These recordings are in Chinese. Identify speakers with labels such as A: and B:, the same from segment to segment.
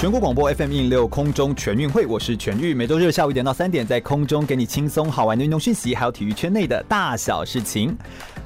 A: 全国广播 FM 一零六空中全运会，我是全玉，每周日下午一点到三点，在空中给你轻松好玩的运动讯息，还有体育圈内的大小事情。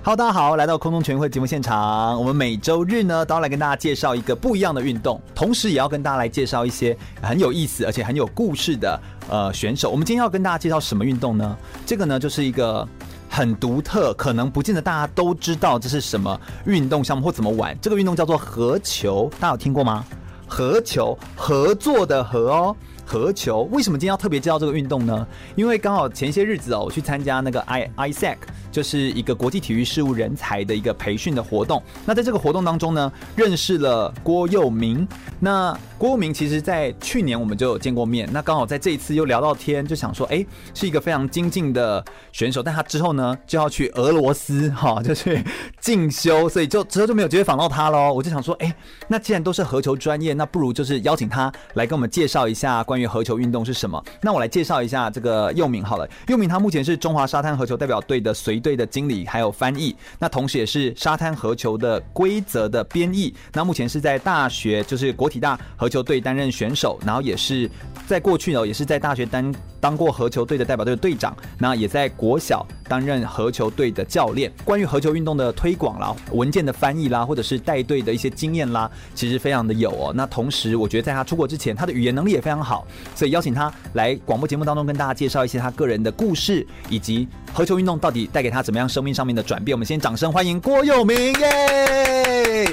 A: Hello，，大家好，来到空中全运会节目现场，我们每周日呢都要来跟大家介绍一个不一样的运动，同时也要跟大家来介绍一些很有意思而且很有故事的呃选手。我们今天要跟大家介绍什么运动呢？这个呢就是一个很独特，可能不见得大家都知道这是什么运动项目或怎么玩。这个运动叫做合球，大家有听过吗？合球，合作的合哦，合球。为什么今天要特别介绍这个运动呢？因为刚好前些日子哦，我去参加那个 I ISEC，就是一个国际体育事务人才的一个培训的活动。那在这个活动当中呢，认识了郭佑明。那郭明其实，在去年我们就有见过面。那刚好在这一次又聊到天，就想说，哎，是一个非常精进的选手。但他之后呢，就要去俄罗斯哈，就去进修，所以就之后就没有机会访到他喽。我就想说，哎，那既然都是合球专业，那不如就是邀请他来跟我们介绍一下关于合球运动是什么。那我来介绍一下这个佑明好了。佑明他目前是中华沙滩合球代表队的随队的经理，还有翻译。那同时也是沙滩合球的规则的编译。那目前是在大学，就是国体大合球队担任选手，然后也是在过去呢，也是在大学担当过合球队的代表队的队长，那也在国小担任合球队的教练。关于合球运动的推广啦、文件的翻译啦，或者是带队的一些经验啦，其实非常的有哦。那同时，我觉得在他出国之前，他的语言能力也非常好，所以邀请他来广播节目当中跟大家介绍一些他个人的故事，以及合球运动到底带给他怎么样生命上面的转变。我们先掌声欢迎郭宥明耶！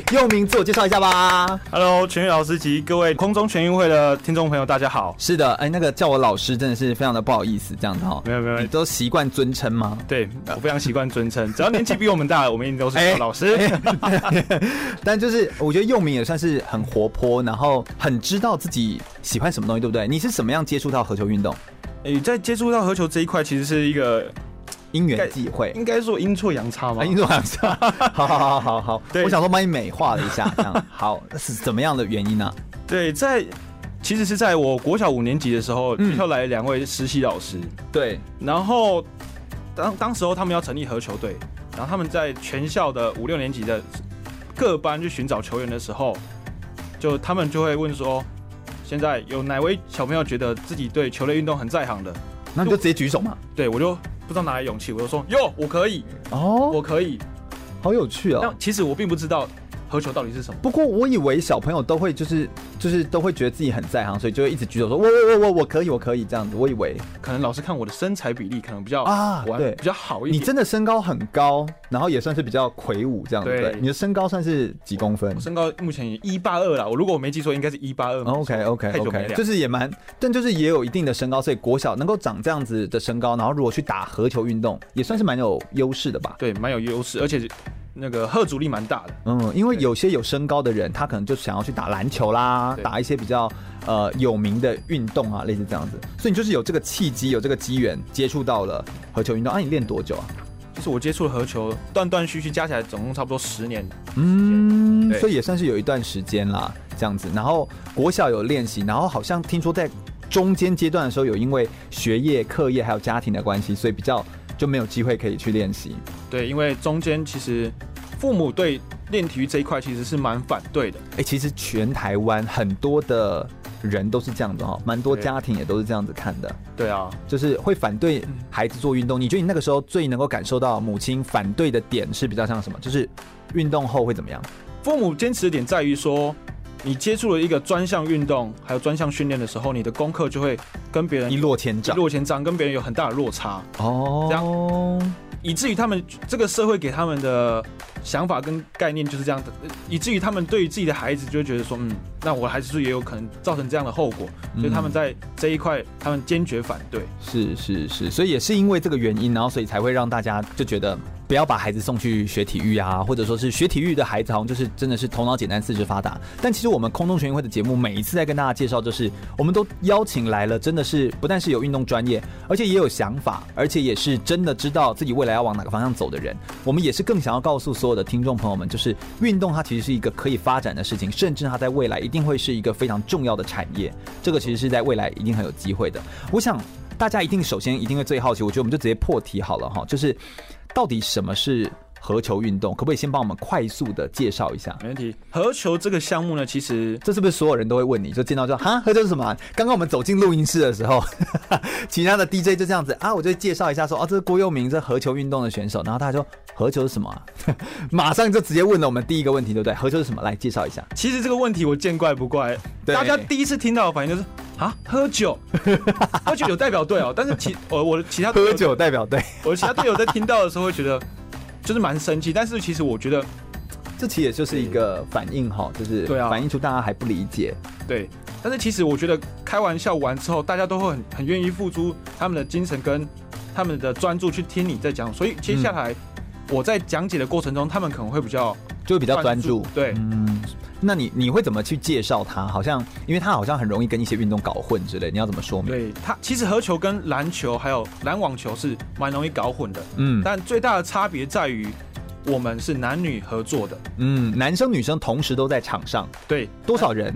A: 宥明自我介绍一下吧。
B: Hello，全运老师及各位空中全运会的听众朋友，大家好。
A: 是的，哎，那个叫我老师真的是非常的不好意思，这样子哈。
B: 没有没有，
A: 你都习惯尊称吗？
B: 对，我非常习惯尊称，只要年纪比我们大，我们一定都是叫 老师。
A: 但就是我觉得佑明也算是很活泼，然后很知道自己喜欢什么东西，对不对？你是怎么样接触到合球运动？
B: 哎，在接触到合球这一块，其实是一个
A: 因缘际会，
B: 应该说阴错阳差吗？
A: 阴错阳差。好好好好好，对，我想说帮你美化了一下，这样 好，那是怎么样的原因呢？
B: 对，在其实是在我国小五年级的时候，学校来两位实习老师，
A: 对，
B: 然后当当时候他们要成立合球队，然后他们在全校的五六年级的各班去寻找球员的时候，就他们就会问说，现在有哪位小朋友觉得自己对球类运动很在行的？
A: 那你就直接举手嘛。
B: 对，我就不知道哪来勇气，我就说哟，我可以哦，我可以，
A: 好有趣哦。
B: 但其实我并不知道。合球到底是什么？
A: 不过我以为小朋友都会就是就是都会觉得自己很在行，所以就会一直举手说我我我我我可以我可以这样子。我以为
B: 可能老师看我的身材比例可能比较啊对比较好一点。
A: 你真的身高很高，然后也算是比较魁梧这样子。对，你的身高算是几公分？
B: 我身高目前一八二啦。我如果我没记错，应该是一八二。
A: OK OK OK，就是也蛮，但就是也有一定的身高，所以国小能够长这样子的身高，然后如果去打合球运动，也算是蛮有优势的吧？
B: 对，蛮有优势，而且。那个贺阻力蛮大的，
A: 嗯，因为有些有身高的人，他可能就想要去打篮球啦，打一些比较呃有名的运动啊，类似这样子。所以你就是有这个契机，有这个机缘接触到了合球运动。啊，你练多久啊？
B: 就是我接触了合球，断断续续加起来总共差不多十年。
A: 嗯，所以也算是有一段时间啦，这样子。然后国小有练习，然后好像听说在中间阶段的时候，有因为学业、课业还有家庭的关系，所以比较。就没有机会可以去练习。
B: 对，因为中间其实父母对练体育这一块其实是蛮反对的。
A: 哎、欸，其实全台湾很多的人都是这样子哈，蛮多家庭也都是这样子看的。
B: 对啊，
A: 就是会反对孩子做运动。你觉得你那个时候最能够感受到母亲反对的点是比较像什么？就是运动后会怎么样？
B: 父母坚持的点在于说。你接触了一个专项运动，还有专项训练的时候，你的功课就会跟别人
A: 一落千丈，
B: 一落千丈，跟别人有很大的落差
A: 哦，
B: 这样，以至于他们这个社会给他们的想法跟概念就是这样的，以至于他们对于自己的孩子就会觉得说，嗯，那我孩子是也有可能造成这样的后果，所以他们在这一块他们坚决反对。
A: 是是是，所以也是因为这个原因，然后所以才会让大家就觉得。不要把孩子送去学体育啊，或者说是学体育的孩子，好像就是真的是头脑简单、四肢发达。但其实我们空中全运会的节目，每一次在跟大家介绍，就是我们都邀请来了，真的是不但是有运动专业，而且也有想法，而且也是真的知道自己未来要往哪个方向走的人。我们也是更想要告诉所有的听众朋友们，就是运动它其实是一个可以发展的事情，甚至它在未来一定会是一个非常重要的产业。这个其实是在未来一定很有机会的。我想大家一定首先一定会最好奇，我觉得我们就直接破题好了哈，就是到底什么是？合球运动可不可以先帮我们快速的介绍一下？
B: 没问题。合球这个项目呢，其实
A: 这是不是所有人都会问你？就见到就哈，合球是什么？刚刚我们走进录音室的时候，其他的 DJ 就这样子啊，我就介绍一下说，哦，这是郭佑明，这合球运动的选手。然后大家说合球是什么啊？马上就直接问了我们第一个问题，对不对？合球是什么？来介绍一下。
B: 其实这个问题我见怪不怪，大家第一次听到的反应就是啊，喝酒，喝酒有代表队哦。但是其我我的其他
A: 喝酒代表队，
B: 我的其他队友在听到的时候会觉得。就是蛮生气，但是其实我觉得，
A: 这其实也就是一个反应哈，就是对啊，反映出大家还不理解。
B: 对，但是其实我觉得开玩笑完之后，大家都会很很愿意付出他们的精神跟他们的专注去听你在讲，所以接下来我在讲解的过程中，他们可能会比较
A: 就会比较专注。
B: 对，嗯。
A: 那你你会怎么去介绍他？好像因为他好像很容易跟一些运动搞混之类，你要怎么说明？
B: 对他，其实合球跟篮球还有篮网球是蛮容易搞混的。嗯，但最大的差别在于我们是男女合作的。
A: 嗯，男生女生同时都在场上。
B: 对，
A: 多少人？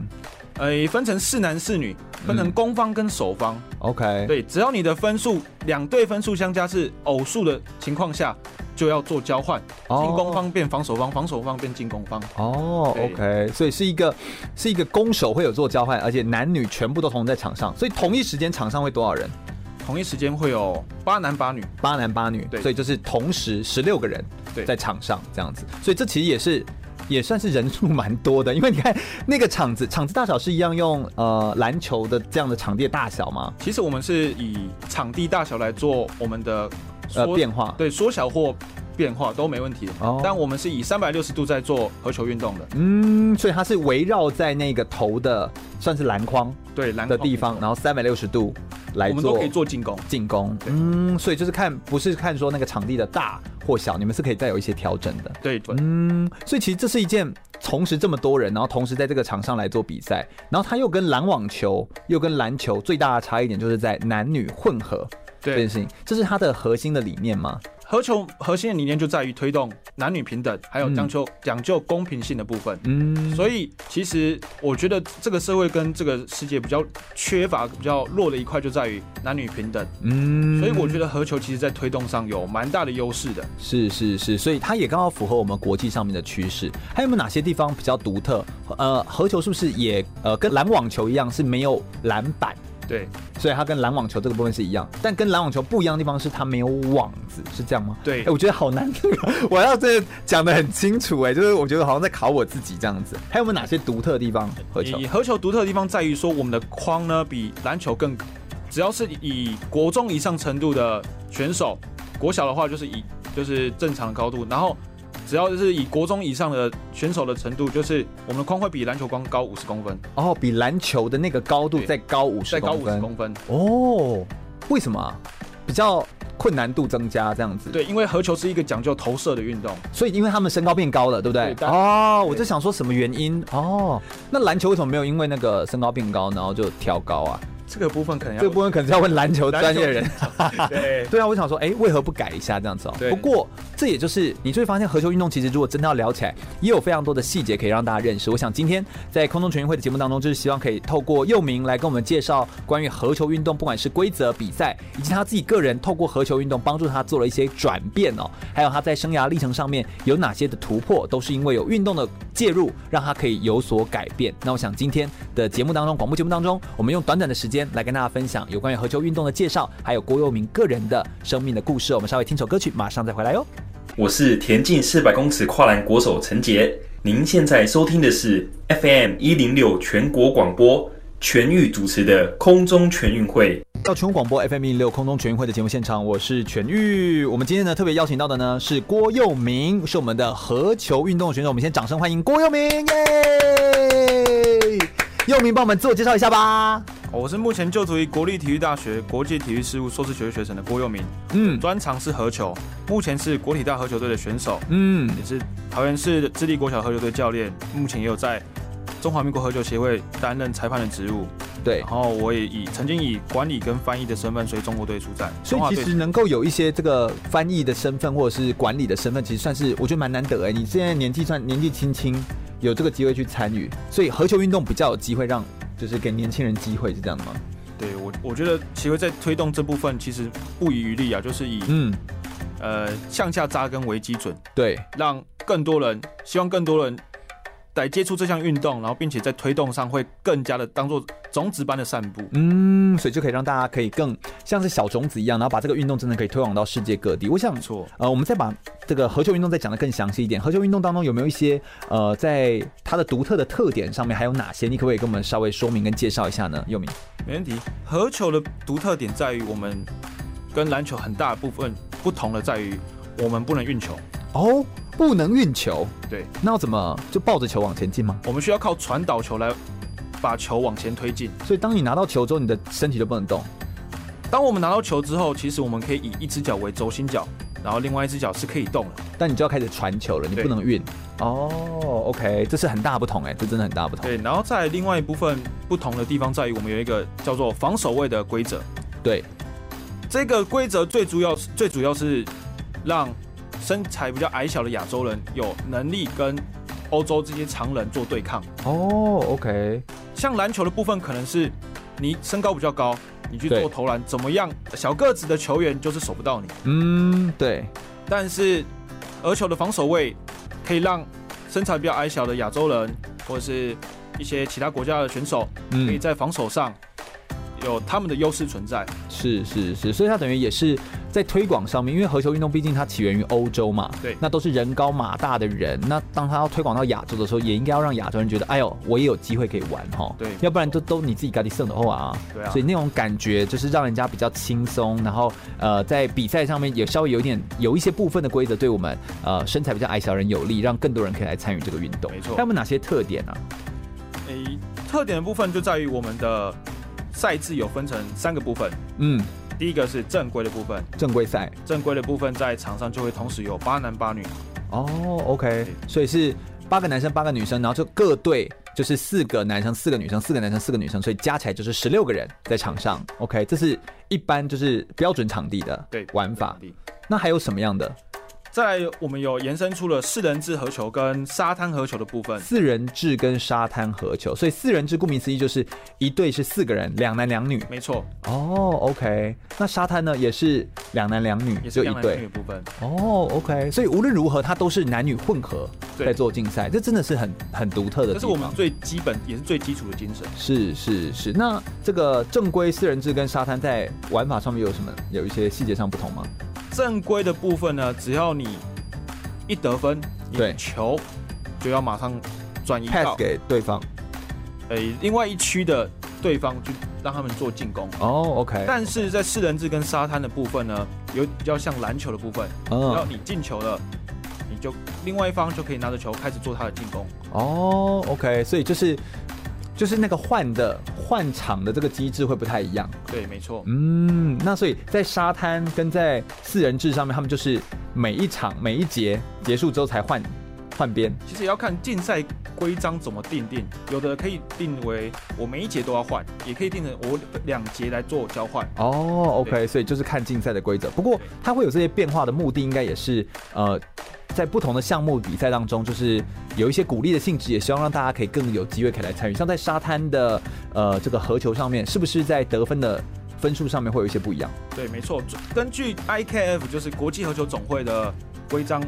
B: 呃，分成四男四女，分成攻方跟守方。
A: OK，
B: 嗯，对，只要你的分数两队分数相加是偶数的情况下。就要做交换，进攻方变防守方，防守方变进攻方。
A: 哦，OK，所以是一个是一个攻守会有做交换，而且男女全部都同在场上，所以同一时间场上会多少人？
B: 同一时间会有八男八女，
A: 八男八女，对，所以就是同时十六个人在场上这样子，所以这其实也是也算是人数蛮多的，因为你看那个场子场子大小是一样用呃篮球的这样的场地的大小吗？
B: 其实我们是以场地大小来做我们的。
A: 呃，变化
B: 对，缩小或变化都没问题哦。但我们是以三百六十度在做合球运动的，
A: 嗯，所以它是围绕在那个头的，算是篮筐
B: 对篮
A: 的地方，然后三百六十度来做，
B: 我们都可以做进攻，
A: 进攻，嗯，所以就是看不是看说那个场地的大或小，你们是可以再有一些调整的，
B: 对，
A: 嗯，所以其实这是一件同时这么多人，然后同时在这个场上来做比赛，然后它又跟篮网球又跟篮球最大的差异点就是在男女混合。对，这件事情，这是它的核心的理念吗？
B: 合球核心的理念就在于推动男女平等，还有讲究讲究公平性的部分。嗯，所以其实我觉得这个社会跟这个世界比较缺乏、比较弱的一块就在于男女平等。嗯，所以我觉得合球其实在推动上有蛮大的优势的。
A: 是是是，所以它也刚好符合我们国际上面的趋势。还有没有哪些地方比较独特？呃，合球是不是也呃跟篮网球一样是没有篮板？
B: 对，
A: 所以它跟篮网球这个部分是一样，但跟篮网球不一样的地方是它没有网子，是这样吗？
B: 对，
A: 哎，我觉得好难，我要这讲的很清楚，哎，就是我觉得好像在考我自己这样子。还有没有哪些独特的地方？合球，
B: 合球独特的地方在于说，我们的框呢比篮球更，只要是以国中以上程度的选手，国小的话就是以就是正常的高度，然后。只要是以国中以上的选手的程度，就是我们的框会比篮球框高五十公分
A: 哦，比篮球的那个高度再高五十，
B: 再高五十公分
A: 哦。为什么？比较困难度增加这样子？
B: 对，因为合球是一个讲究投射的运动，
A: 所以因为他们身高变高了，对不对？对哦，我就想说什么原因哦？那篮球为什么没有因为那个身高变高，然后就调高啊？
B: 这个部分可能要，
A: 这个部分可能是要问篮球专业人。
B: 对
A: 对啊，我想说，哎，为何不改一下这样子哦？不过这也就是你就会发现，合球运动其实如果真的要聊起来，也有非常多的细节可以让大家认识。我想今天在空中全运会的节目当中，就是希望可以透过佑明来跟我们介绍关于合球运动，不管是规则、比赛，以及他自己个人透过合球运动帮助他做了一些转变哦，还有他在生涯历程上面有哪些的突破，都是因为有运动的介入，让他可以有所改变。那我想今天的节目当中，广播节目当中，我们用短短的时间。来跟大家分享有关于何球运动的介绍，还有郭佑明个人的生命的故事。我们稍微听首歌曲，马上再回来哟。
C: 我是田径四百公尺跨栏国手陈杰，您现在收听的是 FM 一零六全国广播全域主持的空中全运会。
A: 到全国广播 FM 一零六空中全运会的节目现场，我是全域。我们今天呢特别邀请到的呢是郭佑明，是我们的合球运动选手。我们先掌声欢迎郭佑明，耶！佑明帮我们自我介绍一下吧。
B: 我是目前就读于国立体育大学国际体育事务硕士学位学程的郭佑明，嗯，专长是合球，目前是国体大合球队的选手，嗯，也是桃园市智力国小合球队教练，目前也有在中华民国合球协会担任裁判的职务。
A: 对，
B: 然后我也以曾经以管理跟翻译的身份随中国队出战，
A: 所以其实能够有一些这个翻译的身份或者是管理的身份，其实算是我觉得蛮难得哎。你现在年纪算年纪轻轻，有这个机会去参与，所以合球运动比较有机会让就是给年轻人机会是这样的吗？
B: 对我我觉得其实，在推动这部分其实不遗余力啊，就是以嗯呃向下扎根为基准，
A: 对，
B: 让更多人希望更多人。来接触这项运动，然后并且在推动上会更加的当做种子般的散布，
A: 嗯，所以就可以让大家可以更像是小种子一样，然后把这个运动真的可以推广到世界各地。我想，
B: 错，
A: 呃，我们再把这个合球运动再讲的更详细一点。合球运动当中有没有一些呃，在它的独特的特点上面还有哪些？你可不可以跟我们稍微说明跟介绍一下呢？佑明，
B: 没问题。合球的独特点在于我们跟篮球很大的部分不同的在于我们不能运球
A: 哦。不能运球，
B: 对，
A: 那要怎么就抱着球往前进吗？
B: 我们需要靠传导球来把球往前推进。
A: 所以当你拿到球之后，你的身体就不能动。
B: 当我们拿到球之后，其实我们可以以一只脚为轴心脚，然后另外一只脚是可以动的。
A: 但你就要开始传球了，你不能运。哦，OK，这是很大不同哎，这真的很大不同。
B: 对，然后在另外一部分不同的地方在于，我们有一个叫做防守位的规则。
A: 对，
B: 这个规则最主要最主要是让。身材比较矮小的亚洲人有能力跟欧洲这些常人做对抗
A: 哦。OK，
B: 像篮球的部分，可能是你身高比较高，你去做投篮怎么样？小个子的球员就是守不到你。
A: 嗯，对。
B: 但是合球的防守位可以让身材比较矮小的亚洲人或者是一些其他国家的选手，可以在防守上有他们的优势存在。
A: 是是是，所以它等于也是。在推广上面，因为合球运动毕竟它起源于欧洲嘛，
B: 对，
A: 那都是人高马大的人。那当他要推广到亚洲的时候，也应该要让亚洲人觉得，哎呦，我也有机会可以玩哈。
B: 对，
A: 要不然都都你自己搞定胜的话啊。
B: 对啊。
A: 所以那种感觉就是让人家比较轻松，然后呃，在比赛上面也稍微有一点有一些部分的规则对我们呃身材比较矮小人有利，让更多人可以来参与这个运动。
B: 没错。
A: 他有哪些特点呢？啊？
B: 诶、欸，特点的部分就在于我们的赛制有分成三个部分。嗯。第一个是正规的部分，
A: 正规赛，
B: 正规的部分在场上就会同时有八男八女。
A: 哦，OK，所以是八个男生八个女生，然后就各队就是四个男生四个女生，四个男生四个女生，所以加起来就是十六个人在场上。OK，这是一般就是标准场地的对玩法。那还有什么样的？
B: 再来，我们有延伸出了四人制合球跟沙滩合球的部分。
A: 四人制跟沙滩合球，所以四人制顾名思义就是一队是四个人，两男两女。
B: 没错。
A: 哦，OK。那沙滩呢，也是两男两女，也是一队。
B: 部分。
A: 哦，OK。所以无论如何，它都是男女混合在做竞赛，这真的是很很独特的。
B: 这是我们最基本也是最基础的精神。
A: 是是是。那这个正规四人制跟沙滩在玩法上面有什么有一些细节上不同吗？
B: 正规的部分呢，只要你一得分，
A: 对，
B: 球就要马上转移
A: pass 给对方，
B: 诶、欸，另外一区的对方就让他们做进攻。
A: 哦、oh,，OK。
B: 但是在四人制跟沙滩的部分呢，有比较像篮球的部分，只要你进球了，你就另外一方就可以拿着球开始做他的进攻。
A: 哦、oh,，OK。所以就是。就是那个换的换场的这个机制会不太一样。
B: 对，没错。
A: 嗯，那所以在沙滩跟在四人制上面，他们就是每一场每一节结束之后才换换边。
B: 其实也要看竞赛规章怎么定定，有的可以定为我每一节都要换，也可以定成我两节来做交换。
A: 哦，OK，所以就是看竞赛的规则。不过它会有这些变化的目的，应该也是呃。在不同的项目比赛当中，就是有一些鼓励的性质，也希望让大家可以更有机会可以来参与。像在沙滩的呃这个合球上面，是不是在得分的分数上面会有一些不一样？
B: 对，没错。根据 IKF 就是国际合球总会的规章，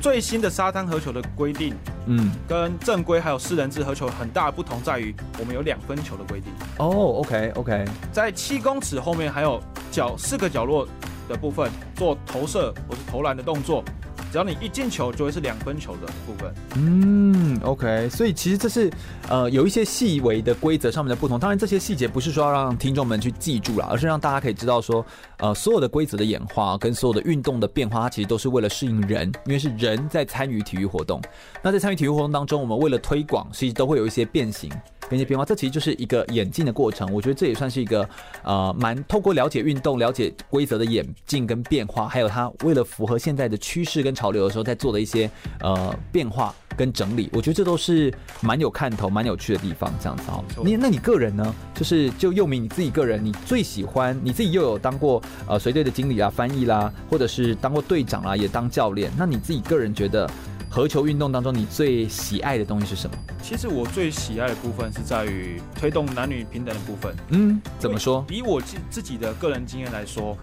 B: 最新的沙滩合球的规定，嗯，跟正规还有四人制合球很大的不同在于，我们有两分球的规定。
A: 哦，OK OK，
B: 在七公尺后面还有角四个角落的部分做投射或是投篮的动作。只要你一进球，就会是两分球的部分。
A: 嗯，OK，所以其实这是呃有一些细微的规则上面的不同。当然，这些细节不是说要让听众们去记住了，而是让大家可以知道说，呃，所有的规则的演化跟所有的运动的变化，它其实都是为了适应人，因为是人在参与体育活动。那在参与体育活动当中，我们为了推广，其实都会有一些变形。跟一些变化，这其实就是一个演进的过程。我觉得这也算是一个呃，蛮透过了解运动、了解规则的演进跟变化，还有它为了符合现在的趋势跟潮流的时候，在做的一些呃变化，跟整理，我觉得这都是蛮有看头、蛮有趣的地方。这样子哦，你那你个人呢？就是就又明你自己个人，你最喜欢你自己又有当过呃随队的经理啊、翻译啦，或者是当过队长啦，也当教练。那你自己个人觉得合球运动当中你最喜爱的东西是什么？
B: 其实我最喜爱的部分是在于推动男女平等的部分。
A: 嗯，怎么说？
B: 以我自自己的个人经验来说，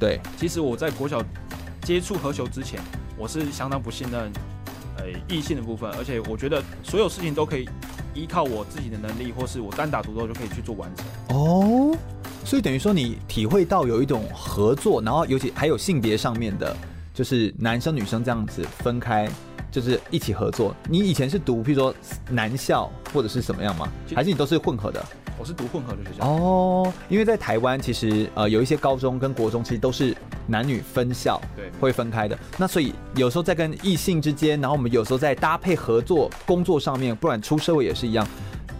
A: 对，
B: 其实我在国小接触合球之前，我是相当不信任呃异性的部分，而且我觉得所有事情都可以。依靠我自己的能力，或是我单打独斗就可以去做完成
A: 哦。所以等于说，你体会到有一种合作，然后尤其还有性别上面的，就是男生女生这样子分开，就是一起合作。你以前是读，譬如说男校或者是什么样吗？还是你都是混合的？
B: 我是读混合的学校
A: 哦，因为在台湾其实呃有一些高中跟国中其实都是男女分校，
B: 对，
A: 会分开的。那所以有时候在跟异性之间，然后我们有时候在搭配合作工作上面，不然出社会也是一样，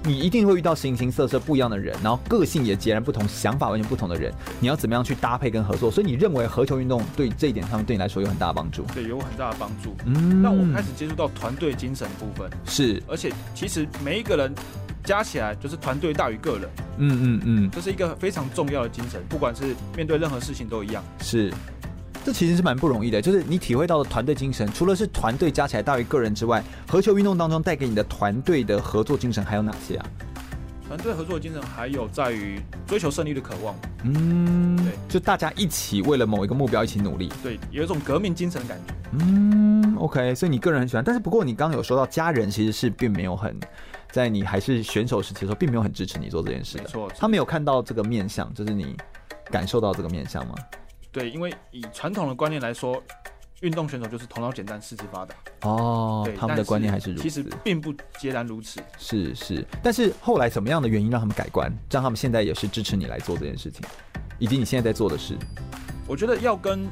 A: 你一定会遇到形形色色不一样的人，然后个性也截然不同，想法完全不同的人，你要怎么样去搭配跟合作？所以你认为合球运动对这一点上面对你来说有很大的帮助？
B: 对，有很大的帮助。嗯，让我开始接触到团队精神的部分
A: 是，
B: 而且其实每一个人。加起来就是团队大于个人，
A: 嗯嗯嗯，
B: 这是一个非常重要的精神，不管是面对任何事情都一样。
A: 是，这其实是蛮不容易的，就是你体会到的团队精神，除了是团队加起来大于个人之外，合球运动当中带给你的团队的合作精神还有哪些啊？
B: 团队合作的精神还有在于追求胜利的渴望，
A: 嗯，对，就大家一起为了某一个目标一起努力，
B: 对，有一种革命精神的感觉，
A: 嗯，OK，所以你个人很喜欢，但是不过你刚刚有说到家人其实是并没有很。在你还是选手时期的时候，并没有很支持你做这件事的。
B: 没错，
A: 他没有看到这个面相，就是你感受到这个面相吗？
B: 对，因为以传统的观念来说，运动选手就是头脑简单、四肢发达。
A: 哦，对，他们的观念还是如此。
B: 其实并不截然如此。
A: 是是，但是后来怎么样的原因让他们改观，让他们现在也是支持你来做这件事情，以及你现在在做的事？
B: 我觉得要跟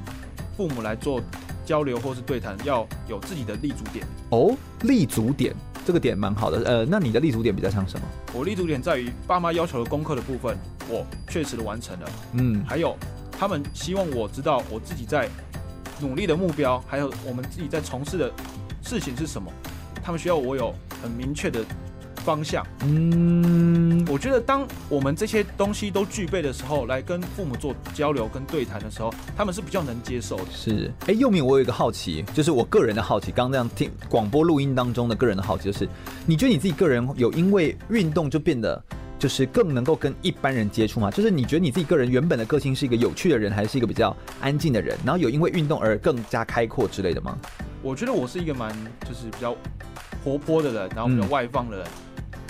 B: 父母来做交流或是对谈，要有自己的立足点。
A: 哦，立足点。这个点蛮好的，呃，那你的立足点比较像什么？
B: 我立足点在于爸妈要求的功课的部分，我确实的完成了。
A: 嗯，
B: 还有他们希望我知道我自己在努力的目标，还有我们自己在从事的事情是什么，他们需要我有很明确的方向。
A: 嗯，
B: 我觉得当我们这些东西都具备的时候，来跟父母做交流跟对谈的时候，他们是比较能接受的。
A: 是，哎，又明，我有一个好奇，就是我个人的好奇，刚刚这样听广播录音当中的个人的好奇，就是你觉得你自己个人有因为运动就变得就是更能够跟一般人接触吗？就是你觉得你自己个人原本的个性是一个有趣的人，还是一个比较安静的人？然后有因为运动而更加开阔之类的吗？
B: 我觉得我是一个蛮就是比较活泼的人，然后比较外放的人。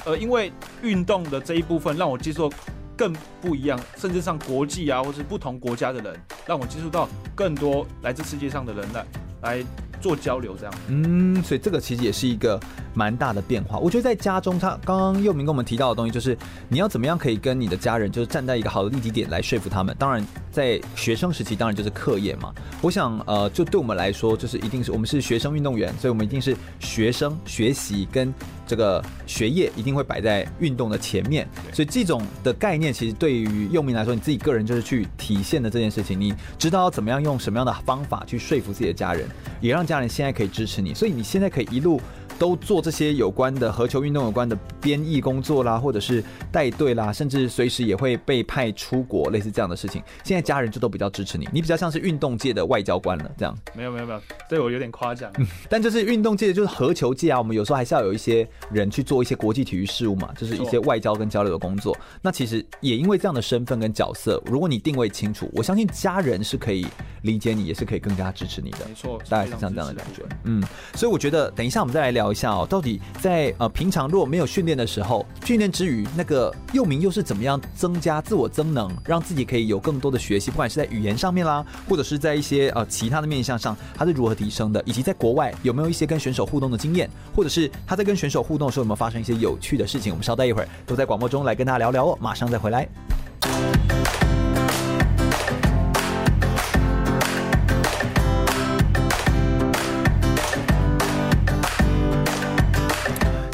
B: 呃，因为运动的这一部分让我接触更不一样，甚至上国际啊，或是不同国家的人，让我接触到更多来自世界上的人来来做交流，这样。
A: 嗯，所以这个其实也是一个蛮大的变化。我觉得在家中，他刚刚佑明跟我们提到的东西，就是你要怎么样可以跟你的家人，就是站在一个好的立体点来说服他们。当然，在学生时期，当然就是课业嘛。我想，呃，就对我们来说，就是一定是我们是学生运动员，所以我们一定是学生学习跟。这个学业一定会摆在运动的前面，所以这种的概念其实对于佑民来说，你自己个人就是去体现的这件事情，你知道怎么样用什么样的方法去说服自己的家人，也让家人现在可以支持你，所以你现在可以一路。都做这些有关的和球运动有关的编译工作啦，或者是带队啦，甚至随时也会被派出国，类似这样的事情。现在家人就都比较支持你，你比较像是运动界的外交官了，这样。
B: 没有没有没有，对我有点夸奖。
A: 嗯，但就是运动界的就是和球界啊，我们有时候还是要有一些人去做一些国际体育事务嘛，就是一些外交跟交流的工作。那其实也因为这样的身份跟角色，如果你定位清楚，我相信家人是可以理解你，也是可以更加支持你的。
B: 没错，
A: 大概是像这样的感觉。嗯，所以我觉得等一下我们再来聊。下哦，到底在呃平常如果没有训练的时候，训练之余，那个又明又是怎么样增加自我增能，让自己可以有更多的学习，不管是在语言上面啦，或者是在一些呃其他的面向上，他是如何提升的，以及在国外有没有一些跟选手互动的经验，或者是他在跟选手互动的时候有没有发生一些有趣的事情，我们稍待一会儿都在广播中来跟大家聊聊哦，马上再回来。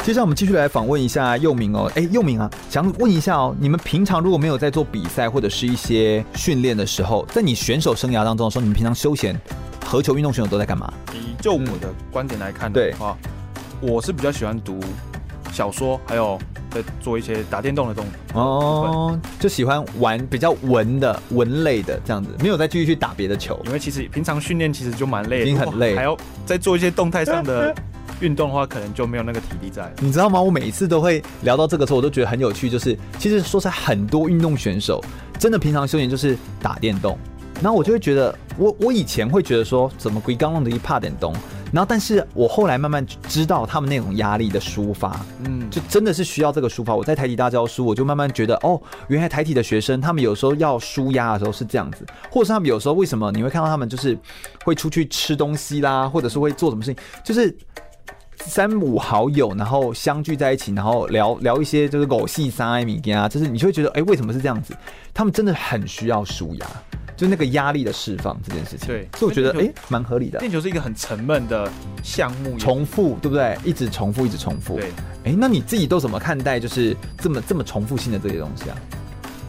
A: 接下来我们继续来访问一下佑明哦，哎，佑明啊，想问一下哦，你们平常如果没有在做比赛或者是一些训练的时候，在你选手生涯当中的时候，你们平常休闲合球运动选手都在干嘛？
B: 以就我的观点来看的话，我是比较喜欢读小说，还有在做一些打电动的动作。
A: 哦，就喜欢玩比较文的文类的这样子，没有再继续去打别的球。
B: 因为其实平常训练其实就蛮累的，
A: 已经很累，
B: 还要再做一些动态上的运动的话，可能就没有那个体力在。
A: 你知道吗？我每一次都会聊到这个时候，我都觉得很有趣。就是其实说实在，很多运动选手真的平常休闲就是打电动。然后我就会觉得，我我以前会觉得说，怎么鬼刚弄的一怕点东，然后但是我后来慢慢知道他们那种压力的抒发，嗯，就真的是需要这个抒发。我在台体大教书，我就慢慢觉得，哦，原来台体的学生他们有时候要舒压的时候是这样子，或者是他们有时候为什么你会看到他们就是会出去吃东西啦，或者是会做什么事情，就是三五好友然后相聚在一起，然后聊聊一些就是狗戏三米啊，就是你就会觉得，哎，为什么是这样子？他们真的很需要舒压。就那个压力的释放这件事情，
B: 对，
A: 所以我觉得哎，蛮合理的。
B: 练球是一个很沉闷的项目，
A: 重复，对不对？一直重复，一直重复。
B: 对，
A: 哎，那你自己都怎么看待就是这么这么重复性的这些东西啊？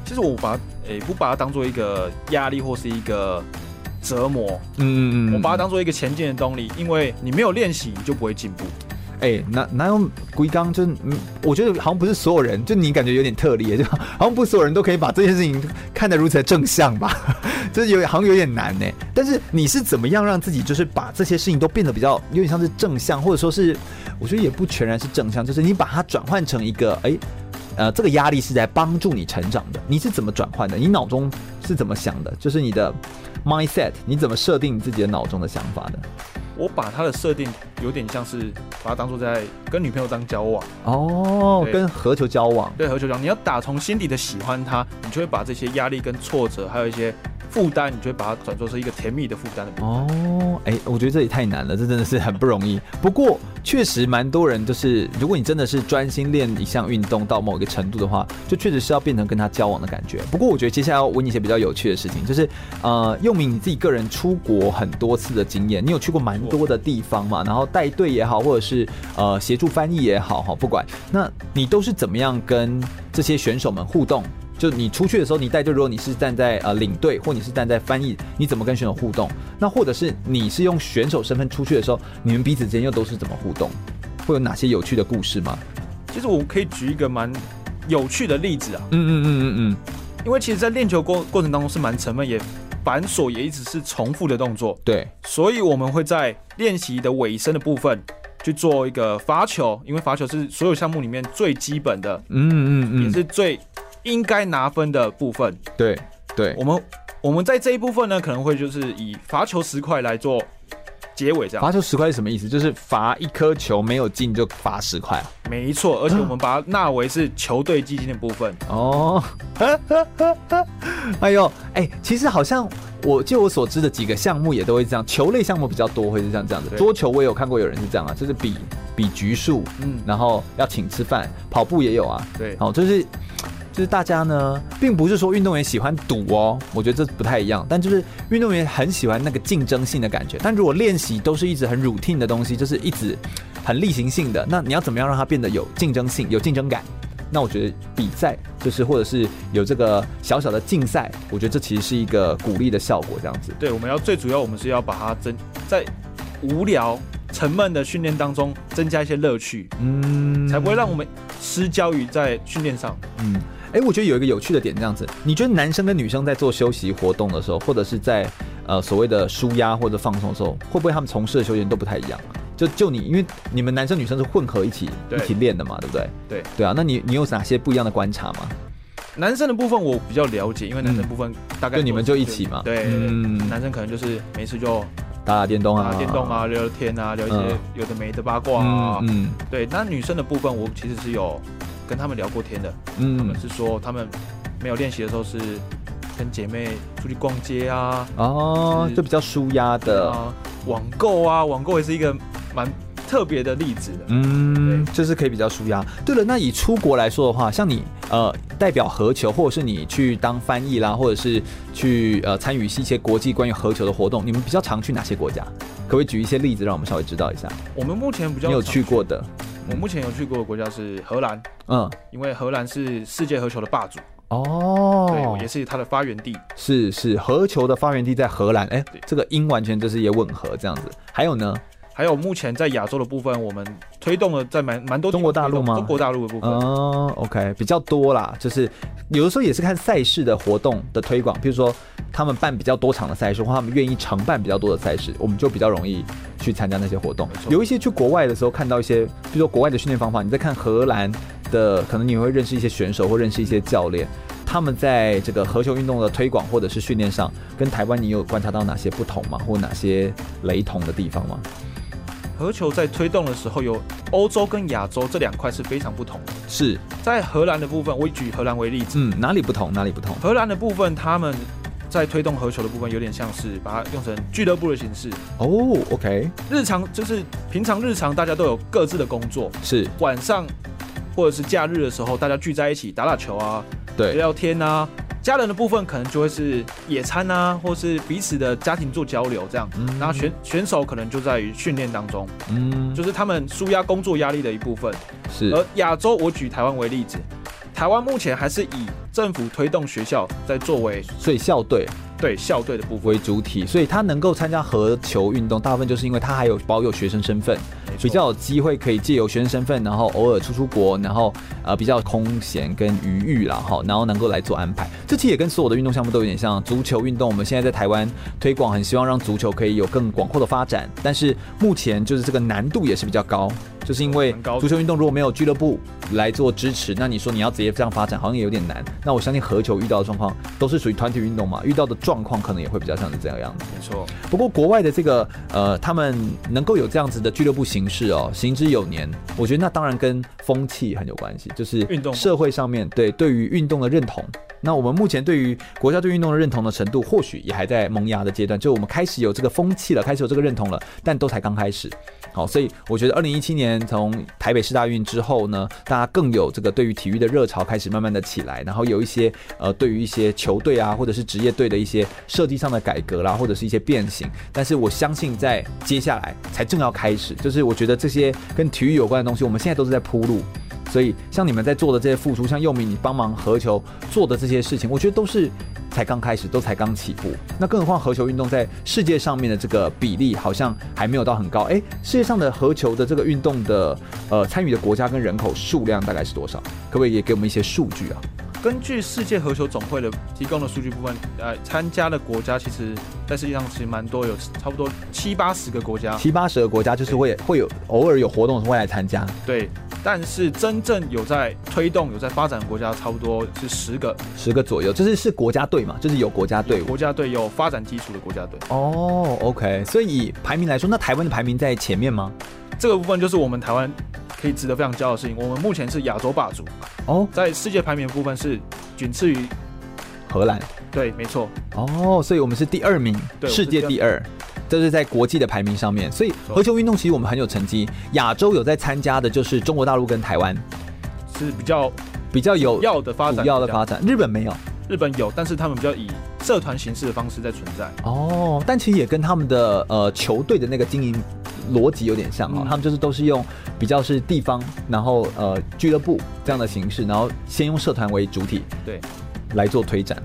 B: 其实我把哎不把它当做一个压力或是一个折磨，嗯
A: 嗯嗯，
B: 我把它当做一个前进的动力，因为你没有练习，你就不会进步。
A: 哎、欸，哪哪有龟刚？就嗯，我觉得好像不是所有人，就你感觉有点特例，就好像不是所有人都可以把这件事情看得如此的正向吧？就是有好像有点难呢。但是你是怎么样让自己就是把这些事情都变得比较有点像是正向，或者说是我觉得也不全然是正向，就是你把它转换成一个哎、欸，呃，这个压力是在帮助你成长的。你是怎么转换的？你脑中是怎么想的？就是你的 mindset，你怎么设定你自己的脑中的想法的？
B: 我把它的设定有点像是把它当做在跟女朋友当交往
A: 哦，跟何求交往，
B: 对何求交往，你要打从心底的喜欢他，你就会把这些压力跟挫折，还有一些。负担，你就会把它转做是一个甜蜜的负担的
A: 哦。哎、我觉得这也太难了，这真的是很不容易。不过确实蛮多人，就是如果你真的是专心练一项运动到某一个程度的话，就确实是要变成跟他交往的感觉。不过我觉得接下来要问你一些比较有趣的事情，就是呃，用明你自己个人出国很多次的经验，你有去过蛮多的地方嘛？然后带队也好，或者是呃协助翻译也好，哈，不管，那你都是怎么样跟这些选手们互动？就你出去的时候，你带队，如果你是站在呃领队，或你是站在翻译，你怎么跟选手互动？那或者是你是用选手身份出去的时候，你们彼此之间又都是怎么互动？会有哪些有趣的故事吗？
B: 其实我可以举一个蛮有趣的例子啊。
A: 嗯嗯嗯嗯嗯。
B: 因为其实，在练球过过程当中是蛮沉闷，也繁琐，也一直是重复的动作。
A: 对。
B: 所以我们会在练习的尾声的部分去做一个罚球，因为罚球是所有项目里面最基本的。
A: 嗯嗯嗯。
B: 也是最。应该拿分的部分，
A: 对对，
B: 我们我们在这一部分呢，可能会就是以罚球十块来做结尾，这样。
A: 罚球十块是什么意思？就是罚一颗球没有进就罚十块啊？
B: 没错，而且我们把它纳为是球队基金的部分。
A: 哦，哎呦，哎，其实好像我就我所知的几个项目也都会这样，球类项目比较多，会是像这样子。桌球我也有看过有人是这样啊，就是比比局数，嗯，然后要请吃饭，跑步也有啊，
B: 对，
A: 好，就是。就是大家呢，并不是说运动员喜欢赌哦，我觉得这不太一样。但就是运动员很喜欢那个竞争性的感觉。但如果练习都是一直很 routine 的东西，就是一直很例行性的，那你要怎么样让它变得有竞争性、有竞争感？那我觉得比赛就是或者是有这个小小的竞赛，我觉得这其实是一个鼓励的效果。这样子，
B: 对，我们要最主要，我们是要把它增在无聊沉闷的训练当中增加一些乐趣，嗯，才不会让我们失焦于在训练上，
A: 嗯。哎、欸，我觉得有一个有趣的点，这样子，你觉得男生跟女生在做休息活动的时候，或者是在呃所谓的舒压或者放松的时候，会不会他们从事的休闲都不太一样？就就你，因为你们男生女生是混合一起一起练的嘛，对不对？
B: 对
A: 对啊，那你你有哪些不一样的观察吗？
B: 男生的部分我比较了解，因为男生部分大概、
A: 嗯、就你们就一起嘛，
B: 对，嗯，男生可能就是没事就
A: 打打电动啊，
B: 打电动啊，聊聊天啊，聊一些有的没的八卦啊，嗯，嗯对。那女生的部分我其实是有。跟他们聊过天的，嗯，他们是说他们没有练习的时候是跟姐妹出去逛街啊，
A: 哦，就比较舒压的
B: 啊，网购啊，网购也是一个蛮特别的例子的，
A: 嗯，就是可以比较舒压。对了，那以出国来说的话，像你呃代表合球，或者是你去当翻译啦，或者是去呃参与一些国际关于合球的活动，你们比较常去哪些国家？可不可以举一些例子，让我们稍微知道一下？
B: 我们目前比较
A: 你有去过的。
B: 我目前有去过的国家是荷兰，嗯，因为荷兰是世界合球的霸主
A: 哦，
B: 对，也是它的发源地，
A: 是是合球的发源地在荷兰，哎、欸，这个音完全就是也吻合这样子。还有呢，
B: 还有目前在亚洲的部分，我们推动了在蛮蛮多
A: 中国大陆吗？
B: 中国大陆的部分，
A: 嗯，OK，比较多啦，就是有的时候也是看赛事的活动的推广，比如说他们办比较多场的赛事，或他们愿意承办比较多的赛事，我们就比较容易去参加那些活动。有一些去国外的时候看到一些，比如说国外的训练方法，你在看荷兰的，可能你会认识一些选手或认识一些教练，他们在这个合球运动的推广或者是训练上，跟台湾你有观察到哪些不同吗？或哪些雷同的地方吗？
B: 合球在推动的时候，有欧洲跟亚洲这两块是非常不同的。
A: 是
B: 在荷兰的部分，我举荷兰为例子。
A: 嗯，哪里不同？哪里不同？
B: 荷兰的部分，他们在推动合球的部分，有点像是把它用成俱乐部的形式。
A: 哦，OK。
B: 日常就是平常日常，大家都有各自的工作。
A: 是
B: 晚上或者是假日的时候，大家聚在一起打打球啊，
A: 对，
B: 聊聊天啊。家人的部分可能就会是野餐啊，或是彼此的家庭做交流这样。嗯，然后选选手可能就在于训练当中，嗯，就是他们舒压工作压力的一部分。
A: 是。
B: 而亚洲，我举台湾为例子，台湾目前还是以政府推动学校在作为，
A: 所以校队。
B: 对校队的部分
A: 为主体，所以他能够参加合球运动，大部分就是因为他还有保有学生身份，比较有机会可以借由学生身份，然后偶尔出出国，然后呃比较空闲跟余裕啦哈，然后能够来做安排。这期也跟所有的运动项目都有点像，足球运动我们现在在台湾推广，很希望让足球可以有更广阔的发展，但是目前就是这个难度也是比较高。就是因为足球运动如果没有俱乐部来做支持，那你说你要直接这样发展，好像也有点难。那我相信合球遇到的状况都是属于团体运动嘛，遇到的状况可能也会比较像是这样样子。
B: 没错。
A: 不过国外的这个呃，他们能够有这样子的俱乐部形式哦，行之有年，我觉得那当然跟风气很有关系，就是运动社会上面对对于运动的认同。那我们目前对于国家对运动的认同的程度，或许也还在萌芽的阶段，就我们开始有这个风气了，开始有这个认同了，但都才刚开始。好，所以我觉得二零一七年从台北市大运之后呢，大家更有这个对于体育的热潮开始慢慢的起来，然后有一些呃对于一些球队啊或者是职业队的一些设计上的改革啦，或者是一些变形。但是我相信在接下来才正要开始，就是我觉得这些跟体育有关的东西，我们现在都是在铺路。所以像你们在做的这些付出，像佑明你帮忙合球做的这些事情，我觉得都是。才刚开始，都才刚起步。那更何况合球运动在世界上面的这个比例好像还没有到很高。哎，世界上的合球的这个运动的呃参与的国家跟人口数量大概是多少？可不可以也给我们一些数据啊？
B: 根据世界合球总会的提供的数据部分，呃，参加的国家其实在世界上其实蛮多，有差不多七八十个国家。
A: 七八十个国家就是会会有偶尔有活动会来参加。
B: 对。但是真正有在推动、有在发展的国家，差不多是十个，
A: 十个左右。就是是国家队嘛，就是有国家队，
B: 国家队有发展基础的国家队。
A: 哦，OK。所以以排名来说，那台湾的排名在前面吗？
B: 这个部分就是我们台湾可以值得非常骄傲的事情。我们目前是亚洲霸主。哦，在世界排名的部分是仅次于
A: 荷兰。
B: 对，没错。
A: 哦，所以我们是第二名，对，世界第二。这是在国际的排名上面，所以合球运动其实我们很有成绩。亚洲有在参加的，就是中国大陆跟台湾，
B: 是比较
A: 比较有
B: 要的发展，
A: 要的发展。日本没有，
B: 日本有，但是他们比较以社团形式的方式在存在。
A: 哦，但其实也跟他们的呃球队的那个经营逻辑有点像啊、他们就是都是用比较是地方，然后呃俱乐部这样的形式，然后先用社团为主体，
B: 对，
A: 来做推展。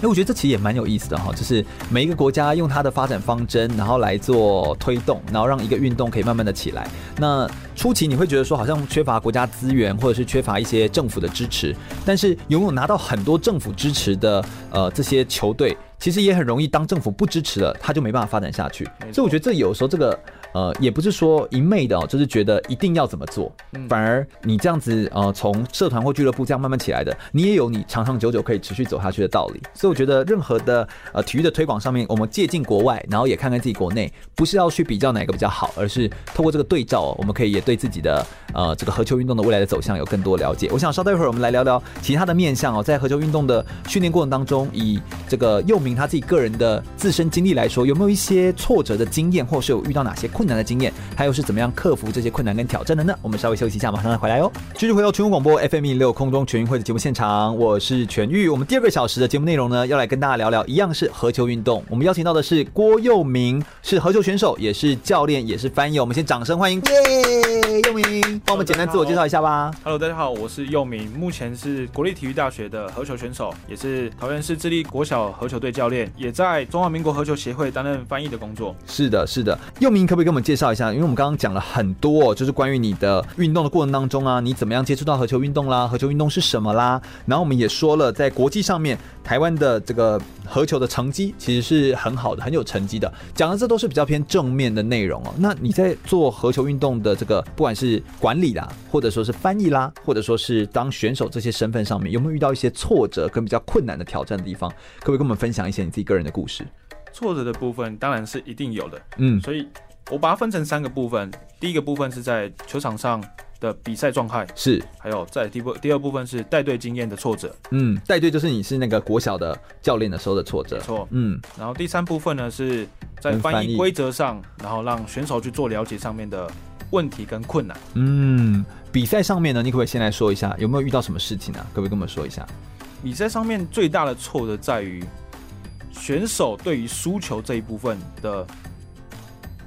A: 因为我觉得这其实也蛮有意思的哈，就是每一个国家用它的发展方针，然后来做推动，然后让一个运动可以慢慢的起来。那初期你会觉得说好像缺乏国家资源，或者是缺乏一些政府的支持，但是拥有拿到很多政府支持的呃这些球队，其实也很容易当政府不支持了，他就没办法发展下去。所以我觉得这有时候这个。呃，也不是说一昧的哦，就是觉得一定要怎么做，反而你这样子呃，从社团或俱乐部这样慢慢起来的，你也有你长长久久可以持续走下去的道理。所以我觉得任何的呃体育的推广上面，我们借鉴国外，然后也看看自己国内，不是要去比较哪个比较好，而是透过这个对照，我们可以也对自己的呃这个合球运动的未来的走向有更多了解。我想稍待一会儿，我们来聊聊其他的面向哦，在合球运动的训练过程当中，以这个佑明他自己个人的自身经历来说，有没有一些挫折的经验，或是有遇到哪些困难的经验？他又是怎么样克服这些困难跟挑战的呢？我们稍微休息一下，马上再回来哦。继续回到全国广播 FM 一六空中全运会的节目现场，我是全玉。我们第二个小时的节目内容呢，要来跟大家聊聊，一样是合球运动。我们邀请到的是郭佑明，是合球选手，也是教练，也是翻译。我们先掌声欢迎，耶！佑明，帮我们简单自我介绍一下吧。
B: Hello，大家好，我是佑明，目前是国立体育大学的合球选手，也是桃园市智力国小合球队教练，也在中华民国合球协会担任翻译的工作。
A: 是的，是的，佑明可不可以跟给我们介绍一下？因为我们刚刚讲了很多，就是关于你的运动的过程当中啊，你怎么样接触到合球运动啦？合球运动是什么啦？然后我们也说了，在国际上面，台湾的这个合球的成绩其实是很好的，很有成绩的。讲的这都是比较偏正面的内容哦。那你在做合球运动的这个，不管是管理啦，或者说是翻译啦，或者说是当选手这些身份上面，有没有遇到一些挫折跟比较困难的挑战的地方？可不可以跟我们分享一些你自己个人的故事？
B: 挫折的部分当然是一定有的，
A: 嗯，
B: 所以我把它分成三个部分。第一个部分是在球场上的比赛状态，
A: 是，
B: 还有在第二第二部分是带队经验的挫折，
A: 嗯，带队就是你是那个国小的教练的时候的挫折，
B: 没错，
A: 嗯，
B: 然后第三部分呢是在翻译规则上，然后让选手去做了解上面的问题跟困难，
A: 嗯，比赛上面呢，你可不可以先来说一下有没有遇到什么事情啊？可不可以跟我们说一下？
B: 比赛上面最大的挫折在于。选手对于输球这一部分的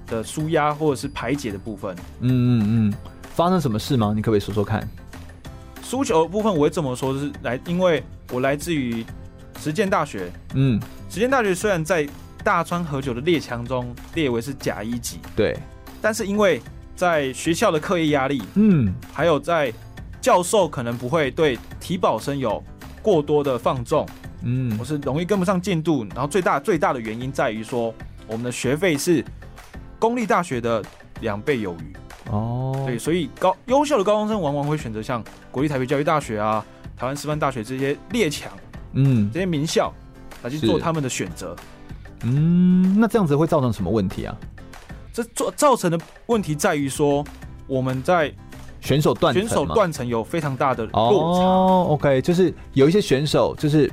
B: 的舒压或者是排解的部分，
A: 嗯嗯嗯，发生什么事吗？你可不可以说说看？
B: 输球的部分我会这么说，就是来，因为我来自于实践大学，
A: 嗯，
B: 实践大学虽然在大川和久的列强中列为是甲一级，
A: 对，
B: 但是因为在学校的课业压力，
A: 嗯，
B: 还有在教授可能不会对体保生有过多的放纵。
A: 嗯，
B: 我是容易跟不上进度，然后最大最大的原因在于说，我们的学费是公立大学的两倍有余
A: 哦。
B: 对，所以高优秀的高中生往往会选择像国立台北教育大学啊、台湾师范大学这些列强，
A: 嗯，
B: 这些名校来去做他们的选择。
A: 嗯，那这样子会造成什么问题啊？
B: 这造造成的问题在于说，我们在
A: 选手断
B: 选手断层有非常大的落差。
A: 哦，OK，就是有一些选手就是。